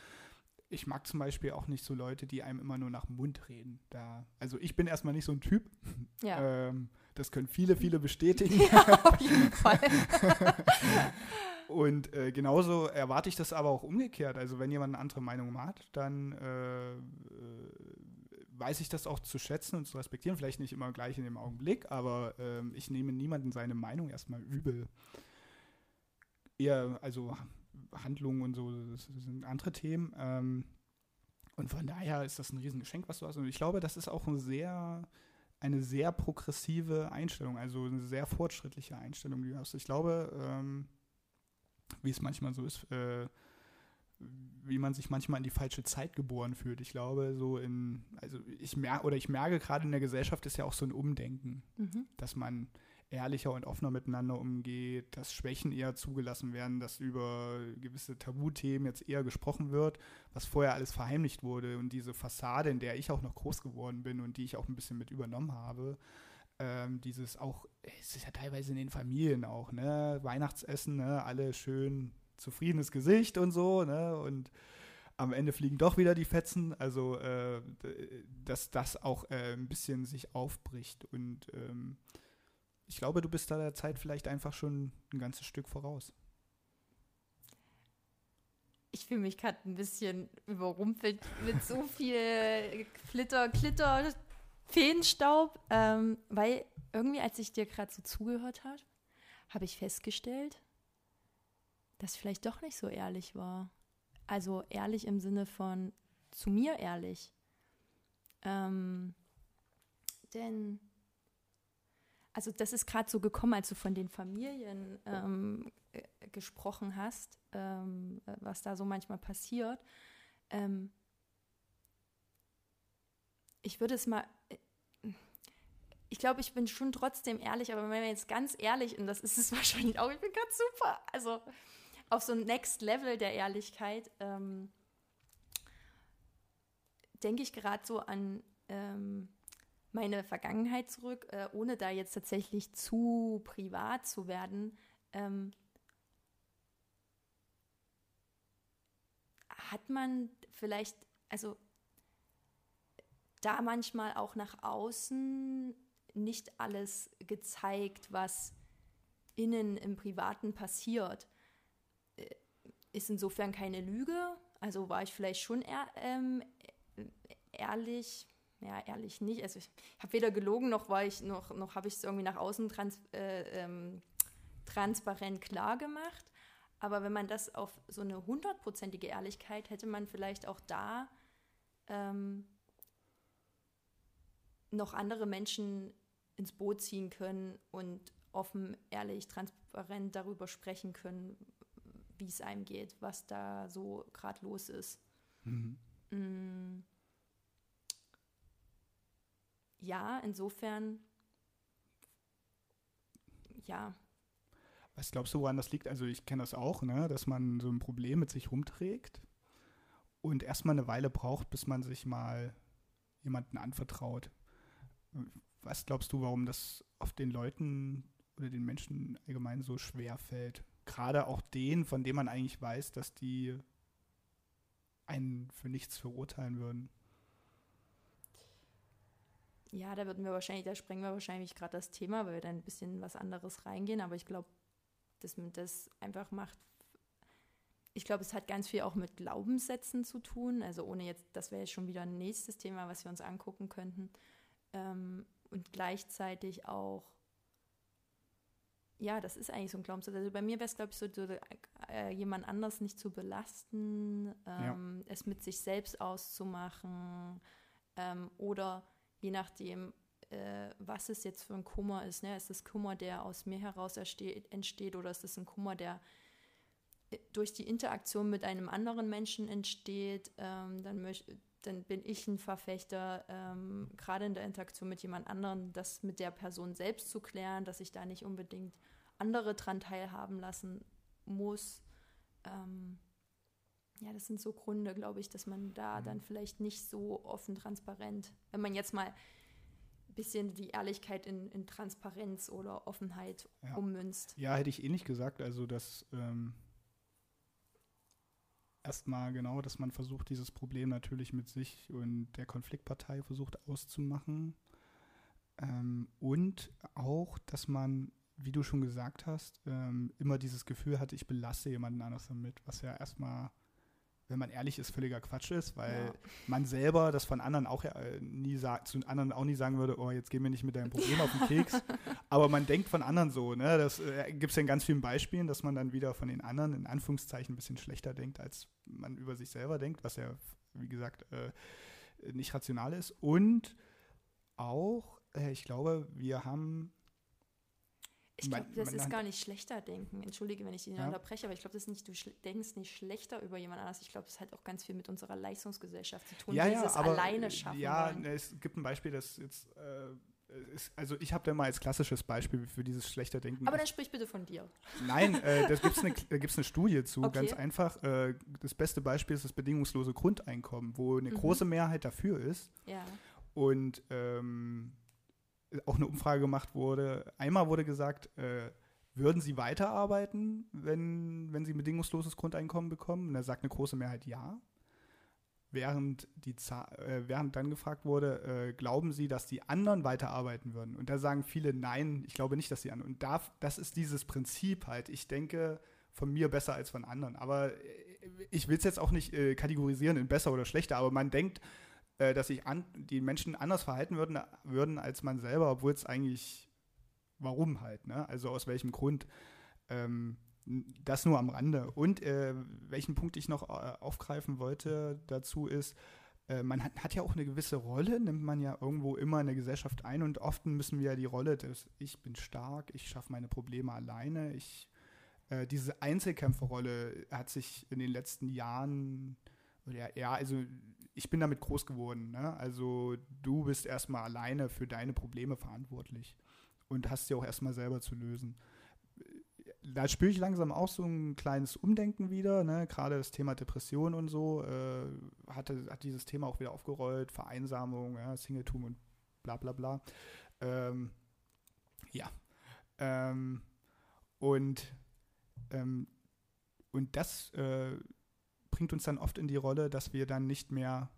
ich mag zum Beispiel auch nicht so Leute, die einem immer nur nach dem Mund reden. Da, also ich bin erstmal nicht so ein Typ. (laughs) Ja. Ähm, das können viele, viele bestätigen. Ja, auf jeden (laughs) Fall. und äh, genauso erwarte ich das aber auch umgekehrt. Also wenn jemand eine andere Meinung hat, dann äh, äh, weiß ich das auch zu schätzen und zu respektieren. Vielleicht nicht immer gleich in dem Augenblick, aber ähm, ich nehme niemanden seine Meinung erstmal übel. Eher, also Handlungen und so, das sind andere Themen. Ähm, und von daher ist das ein Riesengeschenk, was du hast. Und ich glaube, das ist auch ein sehr, eine sehr progressive Einstellung, also eine sehr fortschrittliche Einstellung, die du hast. Ich glaube, ähm, wie es manchmal so ist, äh, wie man sich manchmal in die falsche Zeit geboren fühlt. Ich glaube, so in, also ich merke, oder ich merke gerade in der Gesellschaft ist ja auch so ein Umdenken, mhm. dass man ehrlicher und offener miteinander umgeht, dass Schwächen eher zugelassen werden, dass über gewisse Tabuthemen jetzt eher gesprochen wird, was vorher alles verheimlicht wurde. Und diese Fassade, in der ich auch noch groß geworden bin und die ich auch ein bisschen mit übernommen habe, ähm, dieses auch, es ist ja teilweise in den Familien auch, ne, Weihnachtsessen, ne, alle schön zufriedenes Gesicht und so, ne, und am Ende fliegen doch wieder die Fetzen, also äh, dass das auch äh, ein bisschen sich aufbricht und ähm, ich glaube, du bist da der Zeit vielleicht einfach schon ein ganzes Stück voraus. Ich fühle mich gerade ein bisschen überrumpelt mit so viel Flitter, Klitter, Feenstaub, ähm, weil irgendwie, als ich dir gerade so zugehört habe, habe ich festgestellt, dass ich vielleicht doch nicht so ehrlich war. Also ehrlich im Sinne von zu mir ehrlich. Ähm, denn also das ist gerade so gekommen, als du von den Familien ähm, äh, gesprochen hast, ähm, was da so manchmal passiert. Ähm, ich würde es mal, äh, ich glaube, ich bin schon trotzdem ehrlich, aber wenn man jetzt ganz ehrlich, und das ist es (laughs) wahrscheinlich auch, ich bin ganz super, also auf so ein Next Level der Ehrlichkeit, ähm, denke ich gerade so an ähm, meine Vergangenheit zurück, äh, ohne da jetzt tatsächlich zu privat zu werden. Ähm, hat man vielleicht, also da manchmal auch nach außen nicht alles gezeigt, was innen im Privaten passiert. Äh, ist insofern keine Lüge. Also war ich vielleicht schon ehr, ähm, ehrlich, ja, ehrlich nicht. Also ich habe weder gelogen, noch war ich, noch, noch habe ich es irgendwie nach außen trans, äh, ähm, transparent klar gemacht. Aber wenn man das auf so eine hundertprozentige Ehrlichkeit hätte man vielleicht auch da ähm, noch andere Menschen ins Boot ziehen können und offen, ehrlich, transparent darüber sprechen können, wie es einem geht, was da so gerade los ist. Mhm. Mm ja, insofern, ja. Was glaubst du, woran das liegt? Also ich kenne das auch, ne, dass man so ein Problem mit sich rumträgt und erstmal eine Weile braucht, bis man sich mal jemanden anvertraut. Was glaubst du, warum das auf den Leuten oder den Menschen allgemein so schwer fällt? Gerade auch denen, von denen man eigentlich weiß, dass die einen für nichts verurteilen würden ja, da würden wir wahrscheinlich, da sprengen wir wahrscheinlich gerade das Thema, weil wir dann ein bisschen was anderes reingehen. Aber ich glaube, dass man das einfach macht. Ich glaube, es hat ganz viel auch mit Glaubenssätzen zu tun. Also ohne jetzt, das wäre jetzt schon wieder ein nächstes Thema, was wir uns angucken könnten. Ähm, und gleichzeitig auch, ja, das ist eigentlich so ein Glaubenssatz. Also bei mir wäre es, glaube ich, so, so äh, jemand anders nicht zu belasten, ähm, ja. es mit sich selbst auszumachen ähm, oder je nachdem, äh, was es jetzt für ein Kummer ist. Ne? Ist es Kummer, der aus mir heraus entsteht oder ist es ein Kummer, der äh, durch die Interaktion mit einem anderen Menschen entsteht, ähm, dann, dann bin ich ein Verfechter, ähm, gerade in der Interaktion mit jemand anderem, das mit der Person selbst zu klären, dass ich da nicht unbedingt andere dran teilhaben lassen muss. Ähm, ja, das sind so Gründe, glaube ich, dass man da mhm. dann vielleicht nicht so offen transparent, wenn man jetzt mal ein bisschen die Ehrlichkeit in, in Transparenz oder Offenheit ja. ummünzt. Ja, hätte ich eh nicht gesagt. Also, dass ähm, erstmal genau, dass man versucht, dieses Problem natürlich mit sich und der Konfliktpartei versucht auszumachen. Ähm, und auch, dass man wie du schon gesagt hast, ähm, immer dieses Gefühl hatte, ich belasse jemanden anders damit, was ja erstmal wenn man ehrlich ist, völliger Quatsch ist, weil ja. man selber das von anderen auch äh, nie sagt, zu anderen auch nie sagen würde, oh, jetzt geh mir nicht mit deinem Problem auf den Keks. (laughs) Aber man denkt von anderen so, ne? Das äh, gibt es ja in ganz vielen Beispielen, dass man dann wieder von den anderen in Anführungszeichen ein bisschen schlechter denkt, als man über sich selber denkt, was ja, wie gesagt, äh, nicht rational ist. Und auch, äh, ich glaube, wir haben ich glaube, das ist gar nicht schlechter denken. Entschuldige, wenn ich dich ja. unterbreche, aber ich glaube, das ist nicht, du denkst nicht schlechter über jemand anders. Ich glaube, das hat auch ganz viel mit unserer Leistungsgesellschaft zu tun, ja, dieses ja, aber, alleine schaffen. Ja, wollen. es gibt ein Beispiel, das jetzt äh, ist, also ich habe da mal als klassisches Beispiel für dieses schlechter Denken. Aber dann sprich bitte von dir. Nein, äh, da gibt es eine, (laughs) eine Studie zu, okay. ganz einfach. Äh, das beste Beispiel ist das bedingungslose Grundeinkommen, wo eine mhm. große Mehrheit dafür ist. Ja. Und ähm, auch eine Umfrage gemacht wurde. Einmal wurde gesagt, äh, würden Sie weiterarbeiten, wenn, wenn Sie bedingungsloses Grundeinkommen bekommen? Und da sagt eine große Mehrheit ja. Während, die, äh, während dann gefragt wurde, äh, glauben Sie, dass die anderen weiterarbeiten würden? Und da sagen viele, nein, ich glaube nicht, dass die anderen. Und da, das ist dieses Prinzip halt. Ich denke von mir besser als von anderen. Aber äh, ich will es jetzt auch nicht äh, kategorisieren in besser oder schlechter, aber man denkt, äh, dass sich an, die Menschen anders verhalten würden, würden als man selber, obwohl es eigentlich, warum halt, ne? Also aus welchem Grund. Ähm, das nur am Rande. Und äh, welchen Punkt ich noch äh, aufgreifen wollte dazu ist, äh, man hat, hat, ja auch eine gewisse Rolle, nimmt man ja irgendwo immer in der Gesellschaft ein und oft müssen wir ja die Rolle des Ich bin stark, ich schaffe meine Probleme alleine, ich äh, diese Einzelkämpferrolle hat sich in den letzten Jahren ja, ja, also ich bin damit groß geworden. Ne? Also du bist erstmal alleine für deine Probleme verantwortlich und hast sie auch erstmal selber zu lösen. Da spüre ich langsam auch so ein kleines Umdenken wieder. Ne? Gerade das Thema Depression und so äh, hatte, hat dieses Thema auch wieder aufgerollt. Vereinsamung, ja, Singletum und bla bla bla. Ähm, ja. Ähm, und, ähm, und das äh, bringt uns dann oft in die Rolle, dass wir dann nicht mehr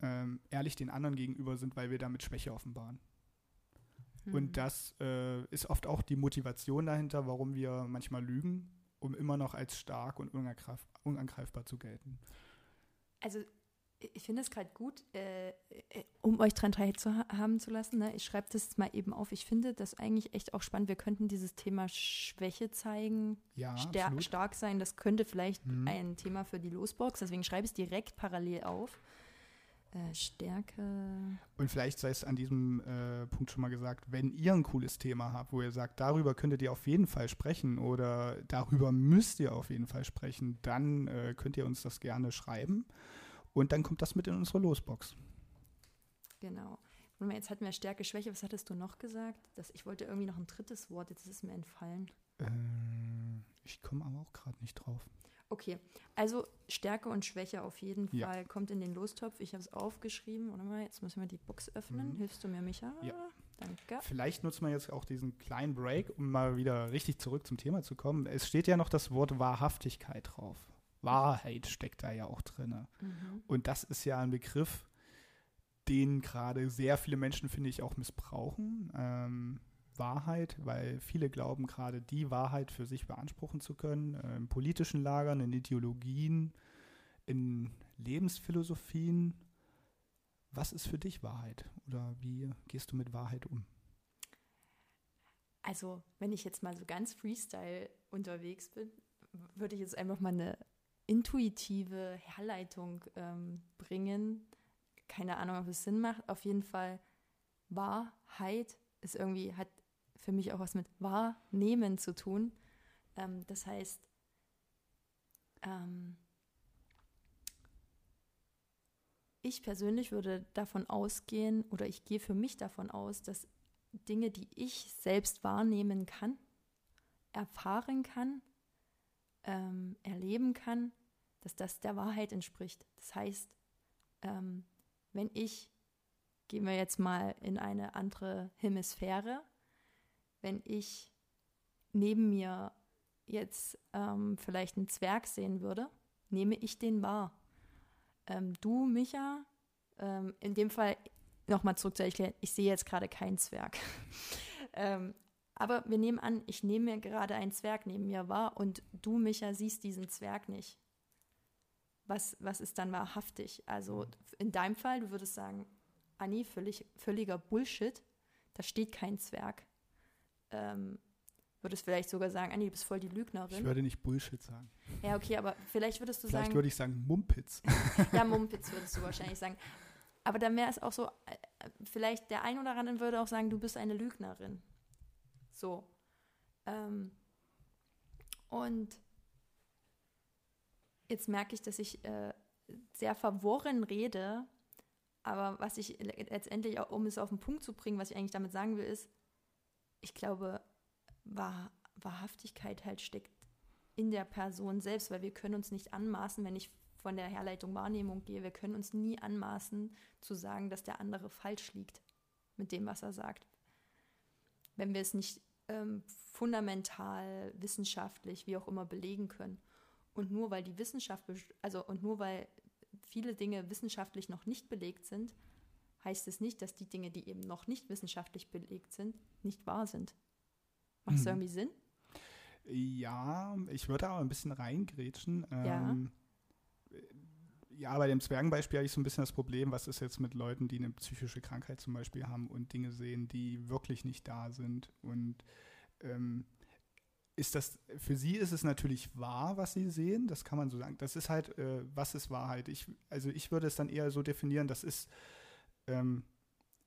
ähm, ehrlich den anderen gegenüber sind, weil wir damit Schwäche offenbaren. Mhm. Und das äh, ist oft auch die Motivation dahinter, warum wir manchmal lügen, um immer noch als stark und unangreif unangreifbar zu gelten. Also ich finde es gerade gut, äh, äh, um euch daran teilhaben zu lassen. Ne? Ich schreibe das mal eben auf. Ich finde das eigentlich echt auch spannend. Wir könnten dieses Thema Schwäche zeigen, ja, stark sein. Das könnte vielleicht mhm. ein Thema für die Losbox. Deswegen schreibe ich es direkt parallel auf. Äh, Stärke. Und vielleicht sei es an diesem äh, Punkt schon mal gesagt, wenn ihr ein cooles Thema habt, wo ihr sagt, darüber könntet ihr auf jeden Fall sprechen oder darüber müsst ihr auf jeden Fall sprechen, dann äh, könnt ihr uns das gerne schreiben. Und dann kommt das mit in unsere Losbox. Genau. Und jetzt hatten wir Stärke, Schwäche. Was hattest du noch gesagt? Das, ich wollte irgendwie noch ein drittes Wort, jetzt ist es mir entfallen. Äh, ich komme aber auch gerade nicht drauf. Okay, also Stärke und Schwäche auf jeden ja. Fall kommt in den Lostopf. Ich habe es aufgeschrieben. Warte mal, jetzt müssen wir die Box öffnen. Mhm. Hilfst du mir, Micha? Ja. Danke. Vielleicht nutzen wir jetzt auch diesen kleinen Break, um mal wieder richtig zurück zum Thema zu kommen. Es steht ja noch das Wort Wahrhaftigkeit drauf. Wahrheit steckt da ja auch drin. Mhm. Und das ist ja ein Begriff, den gerade sehr viele Menschen, finde ich, auch missbrauchen. Ähm, Wahrheit, weil viele glauben gerade die Wahrheit für sich beanspruchen zu können, äh, in politischen Lagern, in Ideologien, in Lebensphilosophien. Was ist für dich Wahrheit oder wie gehst du mit Wahrheit um? Also, wenn ich jetzt mal so ganz Freestyle unterwegs bin, würde ich jetzt einfach mal eine intuitive Herleitung ähm, bringen. Keine Ahnung, ob es Sinn macht. Auf jeden Fall Wahrheit ist irgendwie, hat für mich auch was mit Wahrnehmen zu tun. Ähm, das heißt, ähm, ich persönlich würde davon ausgehen oder ich gehe für mich davon aus, dass Dinge, die ich selbst wahrnehmen kann, erfahren kann, ähm, erleben kann, dass das der Wahrheit entspricht. Das heißt, ähm, wenn ich, gehen wir jetzt mal in eine andere Hemisphäre, wenn ich neben mir jetzt ähm, vielleicht einen Zwerg sehen würde, nehme ich den wahr. Ähm, du, Micha, ähm, in dem Fall nochmal zurück zu erklären, ich sehe jetzt gerade keinen Zwerg. (laughs) aber wir nehmen an, ich nehme mir gerade einen Zwerg neben mir wahr und du, Micha, siehst diesen Zwerg nicht. Was, was ist dann wahrhaftig? Also mhm. in deinem Fall, du würdest sagen, Anni, völlig, völliger Bullshit, da steht kein Zwerg. Ähm, würdest vielleicht sogar sagen, Anni, du bist voll die Lügnerin. Ich würde nicht Bullshit sagen. Ja, okay, aber vielleicht würdest du vielleicht sagen. Vielleicht würde ich sagen Mumpitz. (laughs) ja, Mumpitz würdest du wahrscheinlich sagen. Aber dann wäre es auch so, äh, vielleicht der ein oder andere würde auch sagen, du bist eine Lügnerin. So. Ähm, und jetzt merke ich, dass ich äh, sehr verworren rede, aber was ich letztendlich, auch, um es auf den Punkt zu bringen, was ich eigentlich damit sagen will, ist, ich glaube, Wahr, Wahrhaftigkeit halt steckt in der Person selbst, weil wir können uns nicht anmaßen, wenn ich von der Herleitung Wahrnehmung gehe, wir können uns nie anmaßen zu sagen, dass der andere falsch liegt mit dem, was er sagt. Wenn wir es nicht ähm, fundamental, wissenschaftlich, wie auch immer belegen können. Und nur weil die Wissenschaft, also und nur weil viele Dinge wissenschaftlich noch nicht belegt sind, heißt es nicht, dass die Dinge, die eben noch nicht wissenschaftlich belegt sind, nicht wahr sind. Macht es hm. irgendwie Sinn? Ja, ich würde aber ein bisschen reingrätschen. Ähm, ja, bei dem Zwergenbeispiel habe ich so ein bisschen das Problem, was ist jetzt mit Leuten, die eine psychische Krankheit zum Beispiel haben und Dinge sehen, die wirklich nicht da sind. Und ähm, ist das, für sie ist es natürlich wahr, was sie sehen, das kann man so sagen. Das ist halt, äh, was ist Wahrheit? Ich, also ich würde es dann eher so definieren, das ist ähm,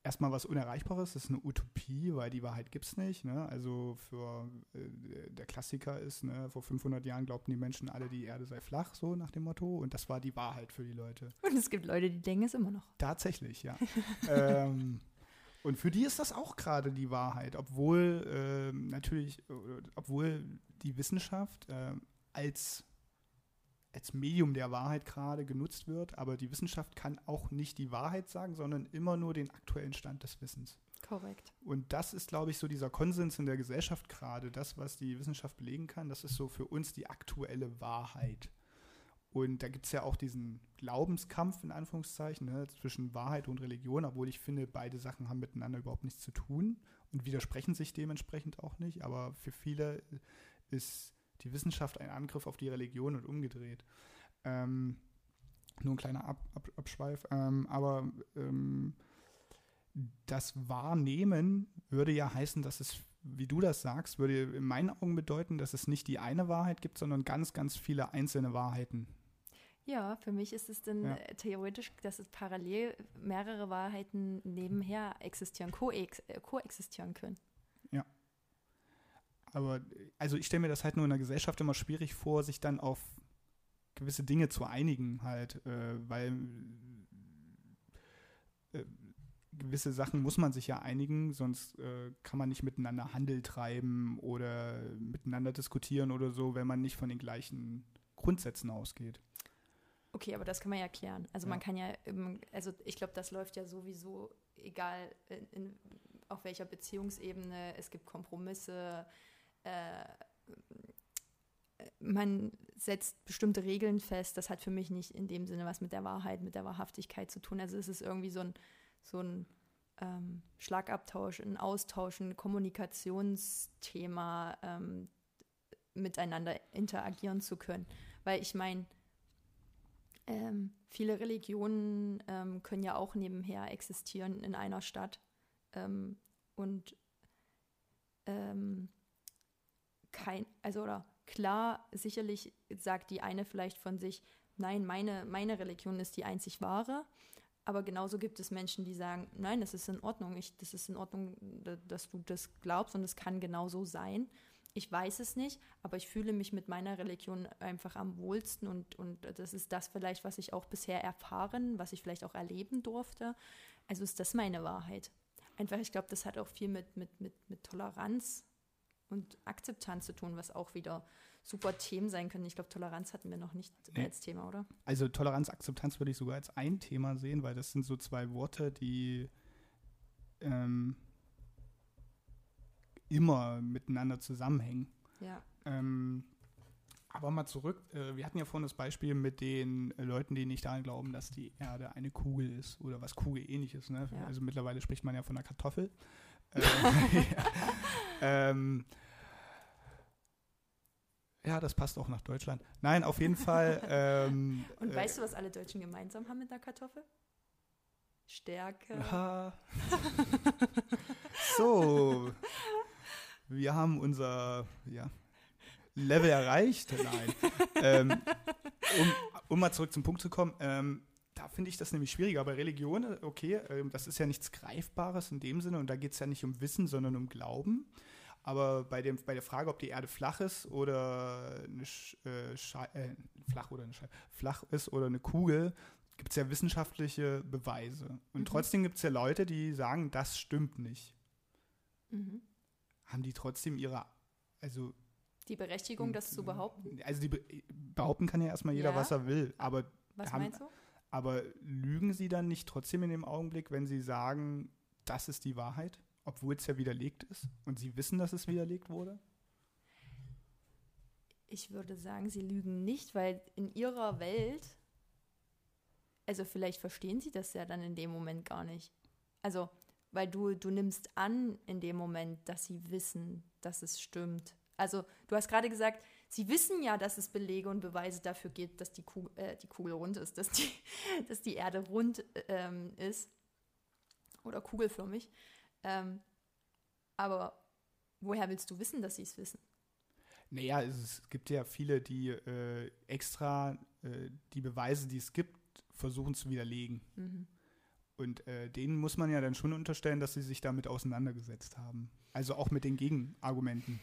erstmal was Unerreichbares, das ist eine Utopie, weil die Wahrheit gibt es nicht. Ne? Also für äh, der Klassiker ist, ne, vor 500 Jahren glaubten die Menschen alle, die Erde sei flach, so nach dem Motto. Und das war die Wahrheit für die Leute. Und es gibt Leute, die denken es immer noch. Tatsächlich, ja. (laughs) ähm, und für die ist das auch gerade die Wahrheit, obwohl äh, natürlich, obwohl die Wissenschaft äh, als als Medium der Wahrheit gerade genutzt wird, aber die Wissenschaft kann auch nicht die Wahrheit sagen, sondern immer nur den aktuellen Stand des Wissens. Korrekt. Und das ist, glaube ich, so dieser Konsens in der Gesellschaft gerade. Das, was die Wissenschaft belegen kann, das ist so für uns die aktuelle Wahrheit. Und da gibt es ja auch diesen Glaubenskampf in Anführungszeichen ne, zwischen Wahrheit und Religion, obwohl ich finde, beide Sachen haben miteinander überhaupt nichts zu tun und widersprechen sich dementsprechend auch nicht. Aber für viele ist die Wissenschaft ein Angriff auf die Religion und umgedreht. Ähm, nur ein kleiner Ab Ab Abschweif. Ähm, aber ähm, das Wahrnehmen würde ja heißen, dass es, wie du das sagst, würde in meinen Augen bedeuten, dass es nicht die eine Wahrheit gibt, sondern ganz, ganz viele einzelne Wahrheiten. Ja, für mich ist es dann ja. theoretisch, dass es parallel mehrere Wahrheiten nebenher existieren, koex koexistieren können. Aber also ich stelle mir das halt nur in der Gesellschaft immer schwierig vor, sich dann auf gewisse Dinge zu einigen, halt, äh, weil äh, gewisse Sachen muss man sich ja einigen, sonst äh, kann man nicht miteinander Handel treiben oder miteinander diskutieren oder so, wenn man nicht von den gleichen Grundsätzen ausgeht. Okay, aber das kann man ja klären. Also ja. man kann ja, also ich glaube, das läuft ja sowieso, egal in, in, auf welcher Beziehungsebene, es gibt Kompromisse, äh, man setzt bestimmte Regeln fest. Das hat für mich nicht in dem Sinne was mit der Wahrheit, mit der Wahrhaftigkeit zu tun. Also es ist irgendwie so ein, so ein ähm, Schlagabtausch, ein Austausch, ein Kommunikationsthema, ähm, miteinander interagieren zu können. Weil ich meine, ähm, viele Religionen ähm, können ja auch nebenher existieren in einer Stadt. Ähm, und ähm, kein, also oder klar, sicherlich sagt die eine vielleicht von sich, nein, meine, meine Religion ist die einzig wahre. Aber genauso gibt es Menschen, die sagen, nein, das ist in Ordnung, ich, das ist in Ordnung, dass du das glaubst und es kann genauso sein. Ich weiß es nicht, aber ich fühle mich mit meiner Religion einfach am wohlsten und, und das ist das vielleicht, was ich auch bisher erfahren, was ich vielleicht auch erleben durfte. Also ist das meine Wahrheit. Einfach, ich glaube, das hat auch viel mit, mit, mit, mit Toleranz und Akzeptanz zu tun, was auch wieder super Themen sein können. Ich glaube, Toleranz hatten wir noch nicht nee. als Thema, oder? Also Toleranz, Akzeptanz würde ich sogar als ein Thema sehen, weil das sind so zwei Worte, die ähm, immer miteinander zusammenhängen. Ja. Ähm, aber mal zurück, äh, wir hatten ja vorhin das Beispiel mit den äh, Leuten, die nicht daran glauben, dass die Erde eine Kugel ist oder was Kugel ähnliches. Ne? Ja. Also mittlerweile spricht man ja von einer Kartoffel. (laughs) Äh, (laughs) ja. Ähm, ja, das passt auch nach Deutschland. Nein, auf jeden Fall. (laughs) Ähm, Und weißt äh, du, was alle Deutschen gemeinsam haben mit der Kartoffel? Stärke. Ja. so. Wir haben unser ja, Level erreicht. Nein. ähm, um, um, mal zurück zum Punkt zu kommen. Ähm, da finde ich das nämlich schwieriger. Bei Religion, okay, ähm, das ist ja nichts Greifbares in dem Sinne und da geht es ja nicht um Wissen, sondern um Glauben. Aber bei, dem, bei der Frage, ob die Erde flach ist oder eine Sch, äh, äh, flach oder eine Scheibe, flach ist oder eine Kugel, gibt es ja wissenschaftliche Beweise. Und mhm. trotzdem gibt es ja Leute, die sagen, das stimmt nicht. Mhm. Haben die trotzdem ihre, also die Berechtigung, das zu behaupten? Also die be behaupten kann ja erstmal jeder, ja. was er will. Aber was haben, meinst du? Aber lügen sie dann nicht trotzdem in dem Augenblick, wenn sie sagen, das ist die Wahrheit, obwohl es ja widerlegt ist und sie wissen, dass es widerlegt wurde? Ich würde sagen, sie lügen nicht, weil in ihrer Welt, also vielleicht verstehen sie das ja dann in dem Moment gar nicht. Also, weil du, du nimmst an in dem Moment, dass sie wissen, dass es stimmt. Also, du hast gerade gesagt, Sie wissen ja, dass es Belege und Beweise dafür gibt, dass die Kugel, äh, die Kugel rund ist, dass die, (laughs) dass die Erde rund ähm, ist oder kugelförmig. Ähm, aber woher willst du wissen, dass sie es wissen? Naja, es, gibt ja viele, die äh, extra äh, die Beweise, die es gibt, versuchen zu widerlegen. Mhm. Und äh, denen muss man ja dann schon unterstellen, dass sie sich damit auseinandergesetzt haben. Also auch mit den Gegenargumenten.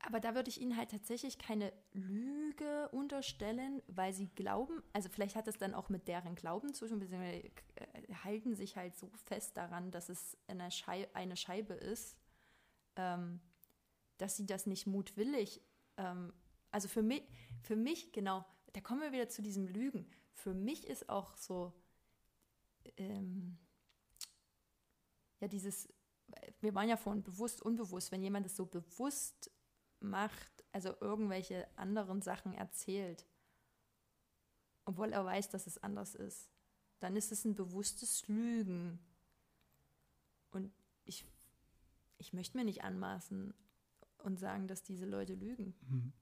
Aber da würde ich Ihnen halt tatsächlich keine Lüge unterstellen, weil Sie glauben, also vielleicht hat es dann auch mit deren Glauben zu tun, beziehungsweise äh, halten sich halt so fest daran, dass es eine, Schei eine Scheibe ist, ähm, dass sie das nicht mutwillig, ähm, also für mich, für mich, genau, da kommen wir wieder zu diesem Lügen. Für mich ist auch so, ähm, ja, dieses, wir waren ja vorhin bewusst, unbewusst, wenn jemand es so bewusst macht, also irgendwelche anderen Sachen erzählt, obwohl er weiß, dass es anders ist, dann ist es ein bewusstes Lügen. Und ich, ich möchte mir nicht anmaßen und sagen, dass diese Leute lügen. Mhm.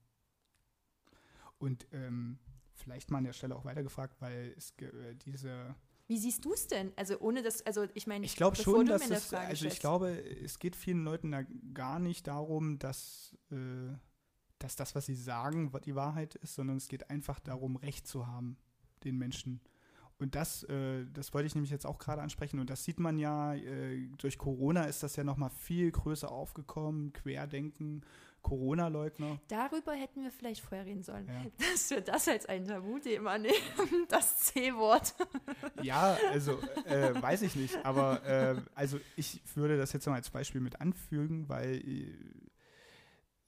Und ähm, vielleicht mal an der Stelle auch weitergefragt, weil es äh, diese wie siehst du es denn? Also ohne das, also ich meine, ich glaube schon, dass es, also ich glaube, es geht vielen Leuten da gar nicht darum, dass, äh, dass das, was sie sagen, die Wahrheit ist, sondern es geht einfach darum, Recht zu haben, den Menschen. Und das, äh, das wollte ich nämlich jetzt auch gerade ansprechen. Und das sieht man ja, äh, durch Corona ist das ja noch mal viel größer aufgekommen. Querdenken Corona-Leugner. Darüber hätten wir vielleicht vorher reden sollen, ja. (laughs) dass wir das als ein Tabuthema nehmen, (laughs) das C-Wort. Ja, also äh, weiß ich nicht, aber äh, also ich würde das jetzt mal als Beispiel mit anfügen, weil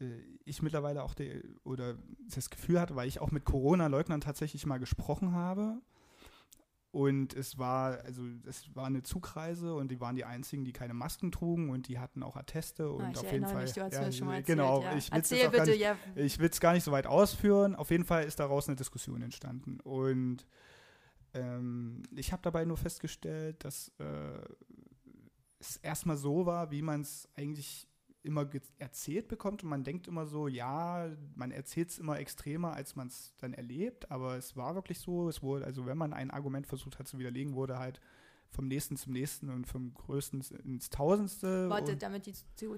äh, ich mittlerweile auch die, oder das Gefühl hatte, weil ich auch mit Corona-Leugnern tatsächlich mal gesprochen habe und es war, also es war eine Zugreise und die waren die einzigen, die keine Masken trugen und die hatten auch Atteste ah, und ah, auf jeden Fall. Mich, du hast ja, mir schon mal erzählt, genau, ja. ich will es gar, nicht, ja. ich will's gar nicht so weit ausführen. Auf jeden Fall ist daraus eine Diskussion entstanden. Und ähm, ich habe dabei nur festgestellt, dass äh, es erstmal so war, wie man es eigentlich immer erzählt bekommt und man denkt immer so, ja, man erzählt es immer extremer, als man es dann erlebt, aber es war wirklich so, es wurde, also wenn man ein Argument versucht hat zu widerlegen, wurde halt vom nächsten zum nächsten und vom größten ins Tausendste. Warte, damit die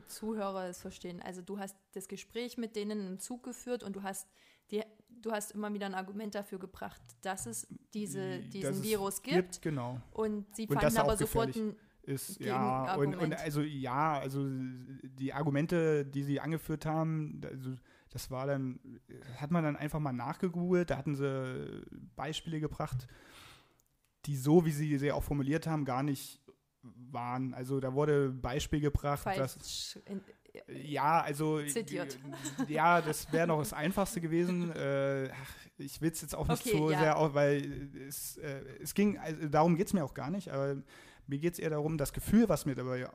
Zuhörer es verstehen. Also du hast das Gespräch mit denen im Zug geführt und du hast die, du hast immer wieder ein Argument dafür gebracht, dass es diese, diesen Virus gibt. gibt. Genau. Und sie fanden aber sofort ein ist ja und, und, also ja, also die Argumente, die sie angeführt haben, also das war dann, hat man dann einfach mal nachgegoogelt, da hatten sie Beispiele gebracht, die so, wie sie sie auch formuliert haben, gar nicht waren. Also da wurde Beispiel gebracht, Falsch dass in, ja, also zitiert. ja, das wäre noch das Einfachste gewesen. (laughs) Äh, ich will es jetzt auch nicht okay, so ja. sehr, auch, weil es, äh, es ging, also darum geht es mir auch gar nicht, aber mir geht es eher darum, das Gefühl, was mir dabei äh,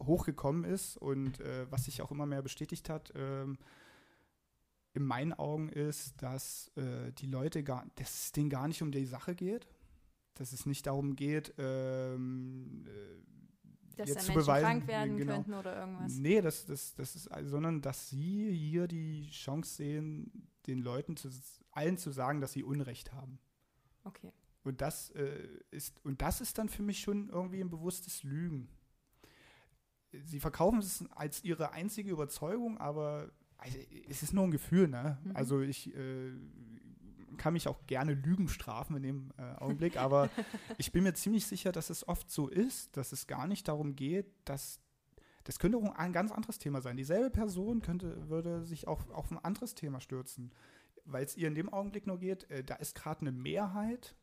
hochgekommen ist und äh, was sich auch immer mehr bestätigt hat, ähm, in meinen Augen ist, dass äh, die Leute gar, dass es denen gar nicht um die Sache geht, dass es nicht darum geht, ähm, äh, dass jetzt zu Menschen beweisen, krank werden genau. könnten oder irgendwas. Nee, das, das, das ist, sondern dass sie hier die Chance sehen, den Leuten zu, allen zu sagen, dass sie Unrecht haben. Okay. Und das, äh, ist, und das ist dann für mich schon irgendwie ein bewusstes Lügen. Sie verkaufen es als ihre einzige Überzeugung, aber also, es ist nur ein Gefühl. Ne? Mhm. Also ich äh, kann mich auch gerne Lügen strafen in dem äh, Augenblick, aber (laughs) ich bin mir ziemlich sicher, dass es oft so ist, dass es gar nicht darum geht, dass Das könnte auch ein ganz anderes Thema sein. Dieselbe Person könnte, würde sich auch auf ein anderes Thema stürzen, weil es ihr in dem Augenblick nur geht, äh, da ist gerade eine Mehrheit,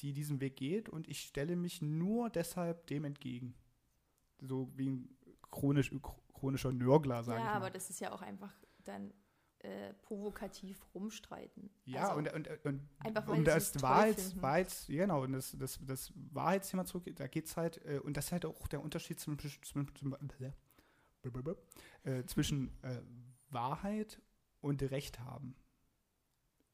die diesen Weg geht und ich stelle mich nur deshalb dem entgegen. So wie ein chronisch, chronischer Nörgler, sage ja, ich mal. aber das ist ja auch einfach dann äh, provokativ rumstreiten. Ja, Also, und, und, und einfach, um sie das Wahrheits, genau, und das, das, das Wahrheitsthema zurück, da geht es halt, äh, und das ist halt auch der Unterschied zum, zum, zum, äh, zwischen äh, Wahrheit und Recht haben.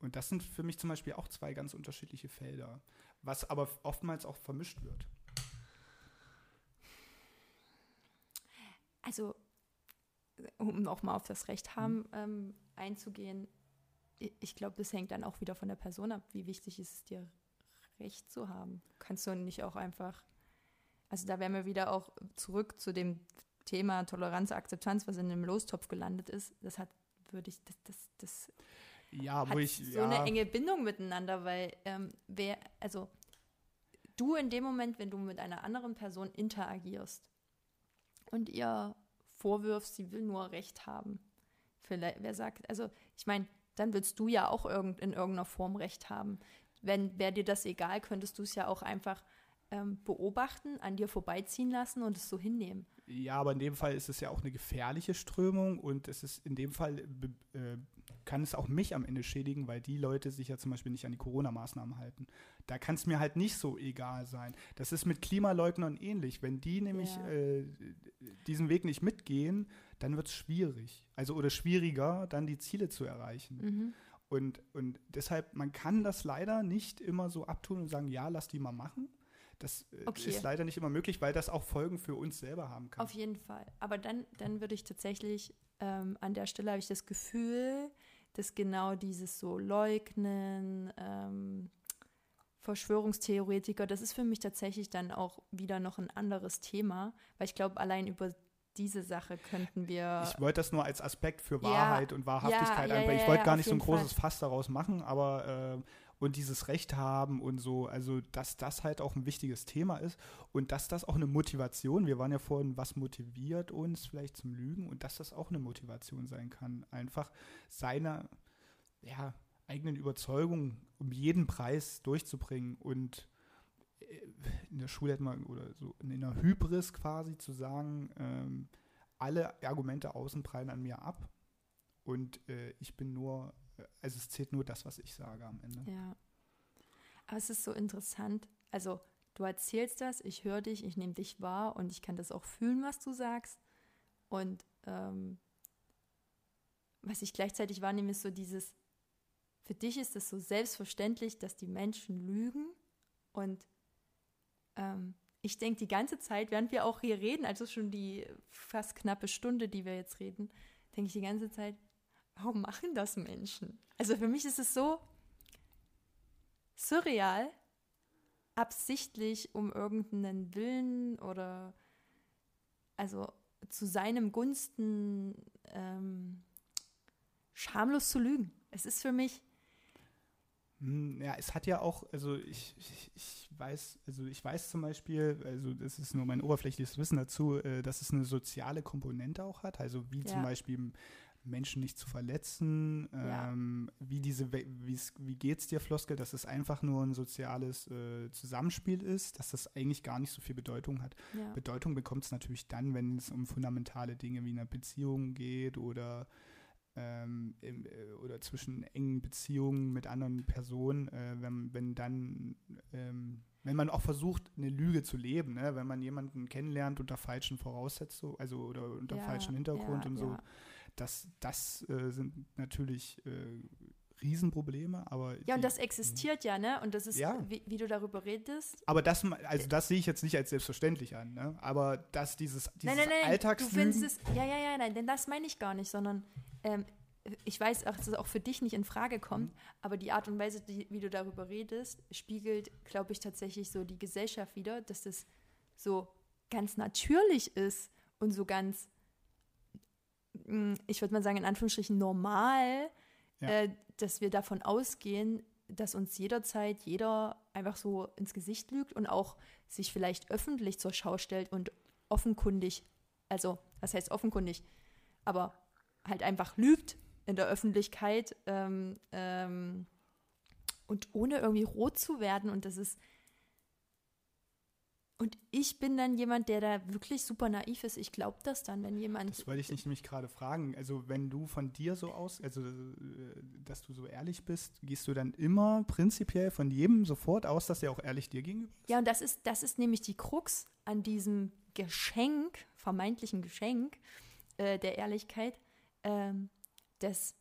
Und das sind für mich zum Beispiel auch zwei ganz unterschiedliche Felder, was aber oftmals auch vermischt wird. Also, um auch mal auf das Recht haben ähm, einzugehen, ich glaube, das hängt dann auch wieder von der Person ab. Wie wichtig ist es dir, Recht zu haben? Kannst du nicht auch einfach, also da wären wir wieder auch zurück zu dem Thema Toleranz, Akzeptanz, was in dem Lostopf gelandet ist. Das hat, würde ich, das, das, das Ja, wo ich, so ja, eine enge Bindung miteinander, weil ähm, wer, also du in dem Moment, wenn du mit einer anderen Person interagierst und ihr vorwirfst, sie will nur Recht haben, vielleicht, wer sagt, also ich meine, dann willst du ja auch irgend, in irgendeiner Form Recht haben. Wenn wäre dir das egal, könntest du es ja auch einfach ähm, beobachten, an dir vorbeiziehen lassen und es so hinnehmen. Ja, aber in dem Fall ist es ja auch eine gefährliche Strömung und es ist in dem Fall äh, kann es auch mich am Ende schädigen, weil die Leute sich ja zum Beispiel nicht an die Corona-Maßnahmen halten. Da kann es mir halt nicht so egal sein. Das ist mit Klimaleugnern ähnlich. Wenn die nämlich Ja. äh, diesen Weg nicht mitgehen, dann wird es schwierig. Also oder schwieriger, dann die Ziele zu erreichen. Mhm. Und, und deshalb, man kann das leider nicht immer so abtun und sagen, ja, lass die mal machen. Das äh, Okay. ist leider nicht immer möglich, weil das auch Folgen für uns selber haben kann. Auf jeden Fall. Aber dann, dann würde ich tatsächlich, ähm, an der Stelle habe ich das Gefühl, dass genau dieses so Leugnen, ähm, Verschwörungstheoretiker, das ist für mich tatsächlich dann auch wieder noch ein anderes Thema, weil ich glaube, allein über diese Sache könnten wir. Ich wollte das nur als Aspekt für Ja, Wahrheit und Wahrhaftigkeit ja, ja, einfach. Ich ja, wollte ja, gar nicht so ein großes Fass daraus machen, aber äh, und dieses Recht haben und so, also dass das halt auch ein wichtiges Thema ist und dass das auch eine Motivation, wir waren ja vorhin, was motiviert uns vielleicht zum Lügen und dass das auch eine Motivation sein kann, einfach seiner ja, eigenen Überzeugung um jeden Preis durchzubringen und äh, in der Schule hätte man oder so in einer Hybris quasi zu sagen, ähm, alle Argumente außen prallen an mir ab und äh, ich bin nur, also es zählt nur das, was ich sage am Ende. Ja. Aber es ist so interessant. Also, du erzählst das, ich höre dich, ich nehme dich wahr und ich kann das auch fühlen, was du sagst. Und ähm, was ich gleichzeitig wahrnehme, ist so dieses, für dich ist es so selbstverständlich, dass die Menschen lügen. Und ähm, ich denke die ganze Zeit, während wir auch hier reden, also schon die fast knappe Stunde, die wir jetzt reden, denke ich die ganze Zeit, warum machen das Menschen? Also für mich ist es so surreal, absichtlich um irgendeinen Willen oder also zu seinem Gunsten ähm, schamlos zu lügen. Es ist für mich, Hm, Ja, es hat ja auch, also ich, ich, ich weiß, also ich weiß zum Beispiel, also das ist nur mein oberflächliches Wissen dazu, äh, dass es eine soziale Komponente auch hat, also wie zum Ja. Beispiel Menschen nicht zu verletzen, Ja. ähm, wie diese, wie geht's dir, Floskel, dass es einfach nur ein soziales äh, Zusammenspiel ist, dass das eigentlich gar nicht so viel Bedeutung hat. ja, Bedeutung bekommt es natürlich dann, wenn es um fundamentale Dinge wie eine Beziehung geht oder, ähm, im, äh, oder zwischen engen Beziehungen mit anderen Personen, äh, wenn, wenn dann, ähm, wenn man auch versucht, eine Lüge zu leben, ne? wenn man jemanden kennenlernt unter falschen Voraussetzungen, also oder unter ja, falschem Hintergrund ja, und so, ja. Das, das äh, sind natürlich äh, Riesenprobleme, aber Ja, und das existiert ja, ne? Und das ist, Ja. wie, wie du darüber redest. aber das, also das sehe ich jetzt nicht als selbstverständlich an, ne? aber dass dieses, dieses nein, nein, nein, du Alltagslügen, findest es, ja, ja, ja, nein, denn das meine ich gar nicht, sondern ähm, ich weiß auch, dass es auch für dich nicht in Frage kommt, Mhm. aber die Art und Weise, die, wie du darüber redest, spiegelt, glaube ich, tatsächlich so die Gesellschaft wieder, dass das so ganz natürlich ist und so ganz, ich würde mal sagen, in Anführungsstrichen normal, Ja. äh, dass wir davon ausgehen, dass uns jederzeit jeder einfach so ins Gesicht lügt und auch sich vielleicht öffentlich zur Schau stellt und offenkundig Also, das heißt offenkundig, aber halt einfach lügt in der Öffentlichkeit ähm, ähm, und ohne irgendwie rot zu werden. Und das ist. Und ich bin dann jemand, der da wirklich super naiv ist. Ich glaube das dann, wenn jemand. Das wollte ich nicht nämlich gerade fragen. Also, wenn du von dir so aus, also, äh, dass du so ehrlich bist, gehst du dann immer prinzipiell von jedem sofort aus, dass er auch ehrlich dir gegenüber ist? Ja, und das ist, das ist nämlich die Krux an diesem Geschenk, vermeintlichen Geschenk äh, der Ehrlichkeit, ähm, dass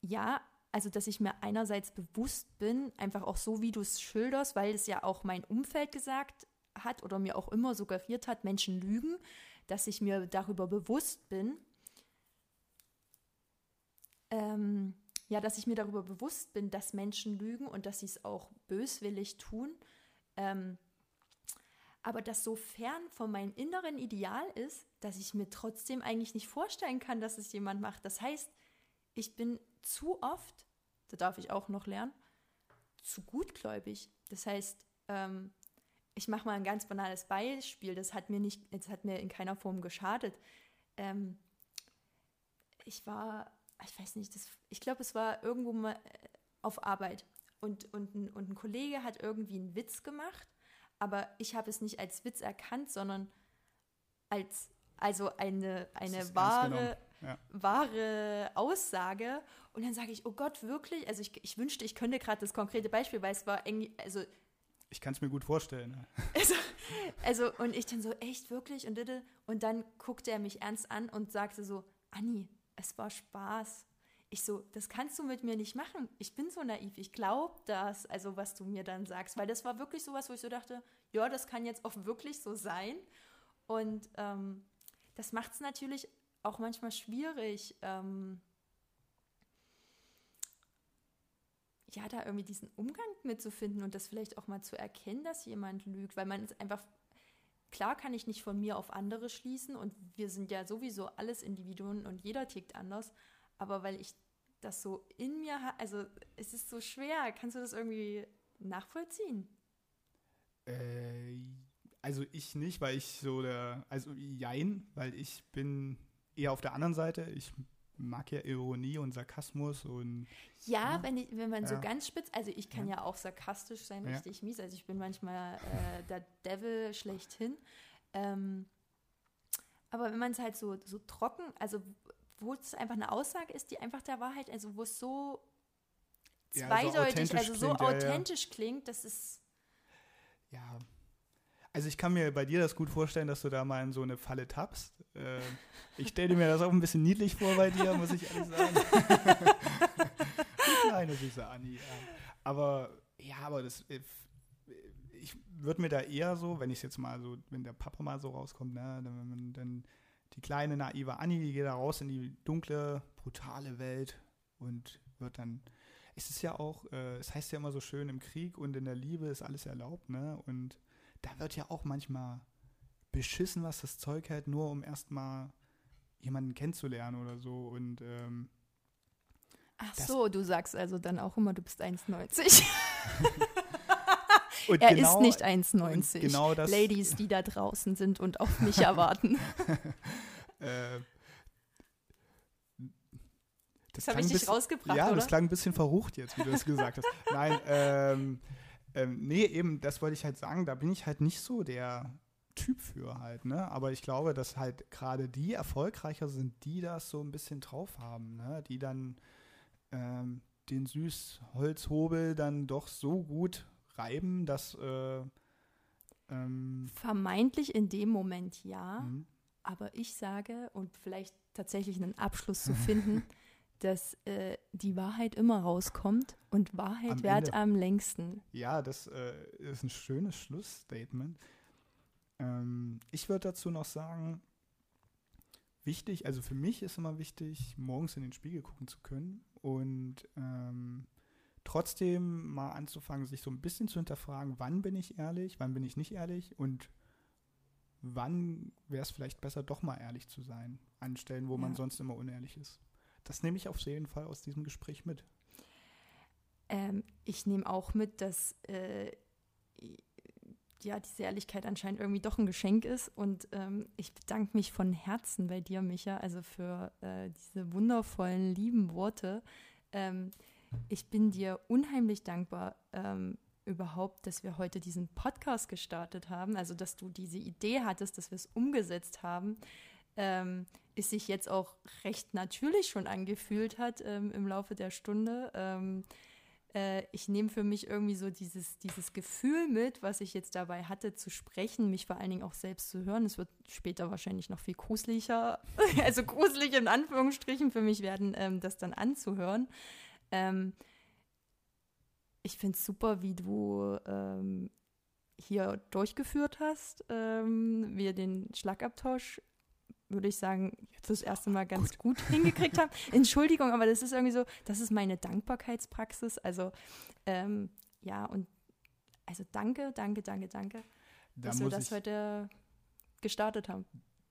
ja, also dass ich mir einerseits bewusst bin, einfach auch so, wie du es schilderst, weil es ja auch mein Umfeld gesagt hat oder mir auch immer suggeriert hat, Menschen lügen, dass ich mir darüber bewusst bin, ähm, ja, dass ich mir darüber bewusst bin, dass Menschen lügen und dass sie es auch böswillig tun. Ähm, aber das so fern von meinem inneren Ideal ist, dass ich mir trotzdem eigentlich nicht vorstellen kann, dass es jemand macht. Das heißt, ich bin zu oft, da darf ich auch noch lernen, zu gutgläubig. Das heißt, ähm, ich mache mal ein ganz banales Beispiel, das hat mir nicht, das hat mir in keiner Form geschadet. Ähm, ich war, ich weiß nicht, das, ich glaube, es war irgendwo mal äh, auf Arbeit und, und, ein, und ein Kollege hat irgendwie einen Witz gemacht, aber ich habe es nicht als Witz erkannt, sondern als also eine, eine wahre, ja. wahre Aussage. Und dann sage ich, oh Gott, wirklich? Also ich, ich wünschte, ich könnte gerade das konkrete Beispiel, weil es war irgendwie, also ich kann es mir gut vorstellen. Also, also, und ich dann so, echt, wirklich? Und, und dann guckte er mich ernst an und sagte so, Anni, es war Spaß. Ich so, das kannst du mit mir nicht machen. Ich bin so naiv. Ich glaube das, also was du mir dann sagst. Weil das war wirklich sowas, wo ich so dachte, ja, das kann jetzt auch wirklich so sein. Und ähm, das macht es natürlich auch manchmal schwierig, ähm, ja, da irgendwie diesen Umgang mitzufinden und das vielleicht auch mal zu erkennen, dass jemand lügt, weil man es einfach, klar kann ich nicht von mir auf andere schließen und wir sind ja sowieso alles Individuen und jeder tickt anders, aber weil ich das so in mir habe, also es ist so schwer, kannst du das irgendwie nachvollziehen? Äh, also ich nicht, weil ich so der, also jein, weil ich bin eher auf der anderen Seite. Ich mag ja Ironie und Sarkasmus und. Ja, ja. Wenn, ich, wenn man ja. so ganz spitz, also ich kann ja, ja auch sarkastisch sein, richtig mies. Also ich bin manchmal äh, der Devil schlechthin. Ähm, aber wenn man es halt so, so trocken, also wo es einfach eine Aussage ist, die einfach der Wahrheit, also wo es so zweideutig, so also so authentisch klingt, das ist. Ja, also ich kann mir bei dir das gut vorstellen, dass du da mal in so eine Falle tappst. Äh, ich stelle mir das auch ein bisschen niedlich vor bei dir, muss ich ehrlich sagen. Die kleine süße Anni. Aber ja, aber das äh, ich würde mir da eher so, wenn ich jetzt mal so, wenn der Papa mal so rauskommt, ne, dann, dann die kleine naive Anni, die geht da raus in die dunkle, brutale Welt und wird dann es ist ja auch, äh, es heißt ja immer so schön, im Krieg und in der Liebe ist alles erlaubt, ne? Und da wird ja auch manchmal beschissen, was das Zeug hält, nur um erstmal jemanden kennenzulernen oder so. Und ähm, Ach so, du sagst also dann auch immer, du bist 1,90. (laughs) er genau, ist nicht 1,90. Genau Ladies, die da draußen sind und auf mich (laughs) erwarten. (laughs) äh, das, das habe ich nicht rausgebracht, Ja, oder? das klang ein bisschen verrucht jetzt, wie du es gesagt hast. Nein, ähm, ähm, nee, eben, das wollte ich halt sagen, da bin ich halt nicht so der Typ für halt, ne? Aber ich glaube, dass halt gerade die erfolgreicher sind, die das so ein bisschen drauf haben, ne? Die dann ähm, den Süßholzhobel dann doch so gut reiben, dass äh, ähm, vermeintlich in dem Moment ja, mhm. aber ich sage und vielleicht tatsächlich einen Abschluss zu finden, (laughs) dass äh, die Wahrheit immer rauskommt und Wahrheit am währt Ende. am längsten. Ja, das äh, ist ein schönes Schlussstatement. Ähm, ich würde dazu noch sagen, wichtig, also für mich ist immer wichtig, morgens in den Spiegel gucken zu können und ähm, trotzdem mal anzufangen, sich so ein bisschen zu hinterfragen, wann bin ich ehrlich, wann bin ich nicht ehrlich und wann wäre es vielleicht besser, doch mal ehrlich zu sein, an Stellen, wo ja. man sonst immer unehrlich ist. Das nehme ich auf jeden Fall aus diesem Gespräch mit. Ähm, ich nehme auch mit, dass äh, ja, diese Ehrlichkeit anscheinend irgendwie doch ein Geschenk ist. Und ähm, ich bedanke mich von Herzen bei dir, Micha, also für äh, diese wundervollen, lieben Worte. Ähm, ich bin dir unheimlich dankbar ähm, überhaupt, dass wir heute diesen Podcast gestartet haben, also dass du diese Idee hattest, dass wir es umgesetzt haben. Ähm, es sich jetzt auch recht natürlich schon angefühlt hat ähm, im Laufe der Stunde. Ähm, äh, ich nehme für mich irgendwie so dieses, dieses Gefühl mit, was ich jetzt dabei hatte, zu sprechen, mich vor allen Dingen auch selbst zu hören. Es wird später wahrscheinlich noch viel gruseliger, (laughs) also gruselig in Anführungsstrichen für mich werden, ähm, das dann anzuhören. Ähm, ich finde es super, wie du ähm, hier durchgeführt hast, ähm, wir den Schlagabtausch würde ich sagen, fürs erste Mal ganz gut, gut hingekriegt haben. (laughs) Entschuldigung, aber das ist irgendwie so, das ist meine Dankbarkeitspraxis. Also ähm, ja, und also danke, danke, danke, danke, da dass wir das heute gestartet haben.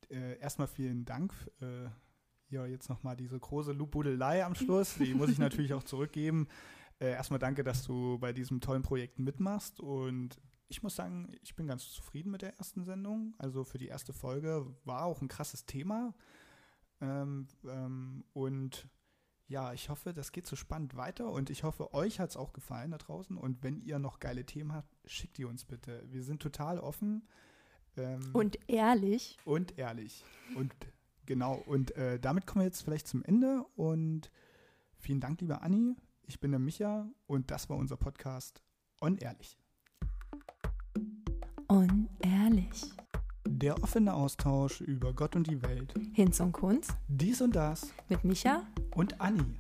Äh, erstmal vielen Dank. Äh, ja, jetzt nochmal diese große Lobbudelei am Schluss. Die muss ich natürlich auch zurückgeben. Äh, erstmal danke, dass du bei diesem tollen Projekt mitmachst und ich muss sagen, ich bin ganz zufrieden mit der ersten Sendung. Also für die erste Folge war auch ein krasses Thema. Ähm, ähm, und ja, ich hoffe, das geht so spannend weiter und ich hoffe, euch hat es auch gefallen da draußen. Und wenn ihr noch geile Themen habt, schickt die uns bitte. Wir sind total offen. Ähm, und ehrlich. Und ehrlich. Und genau. Und äh, damit kommen wir jetzt vielleicht zum Ende. Und vielen Dank, liebe Anni. Ich bin der Micha und das war unser Podcast On Ehrlich. Unehrlich. Der offene Austausch über Gott und die Welt. Hinz und Kunst. Dies und das. Mit Micha und Anni.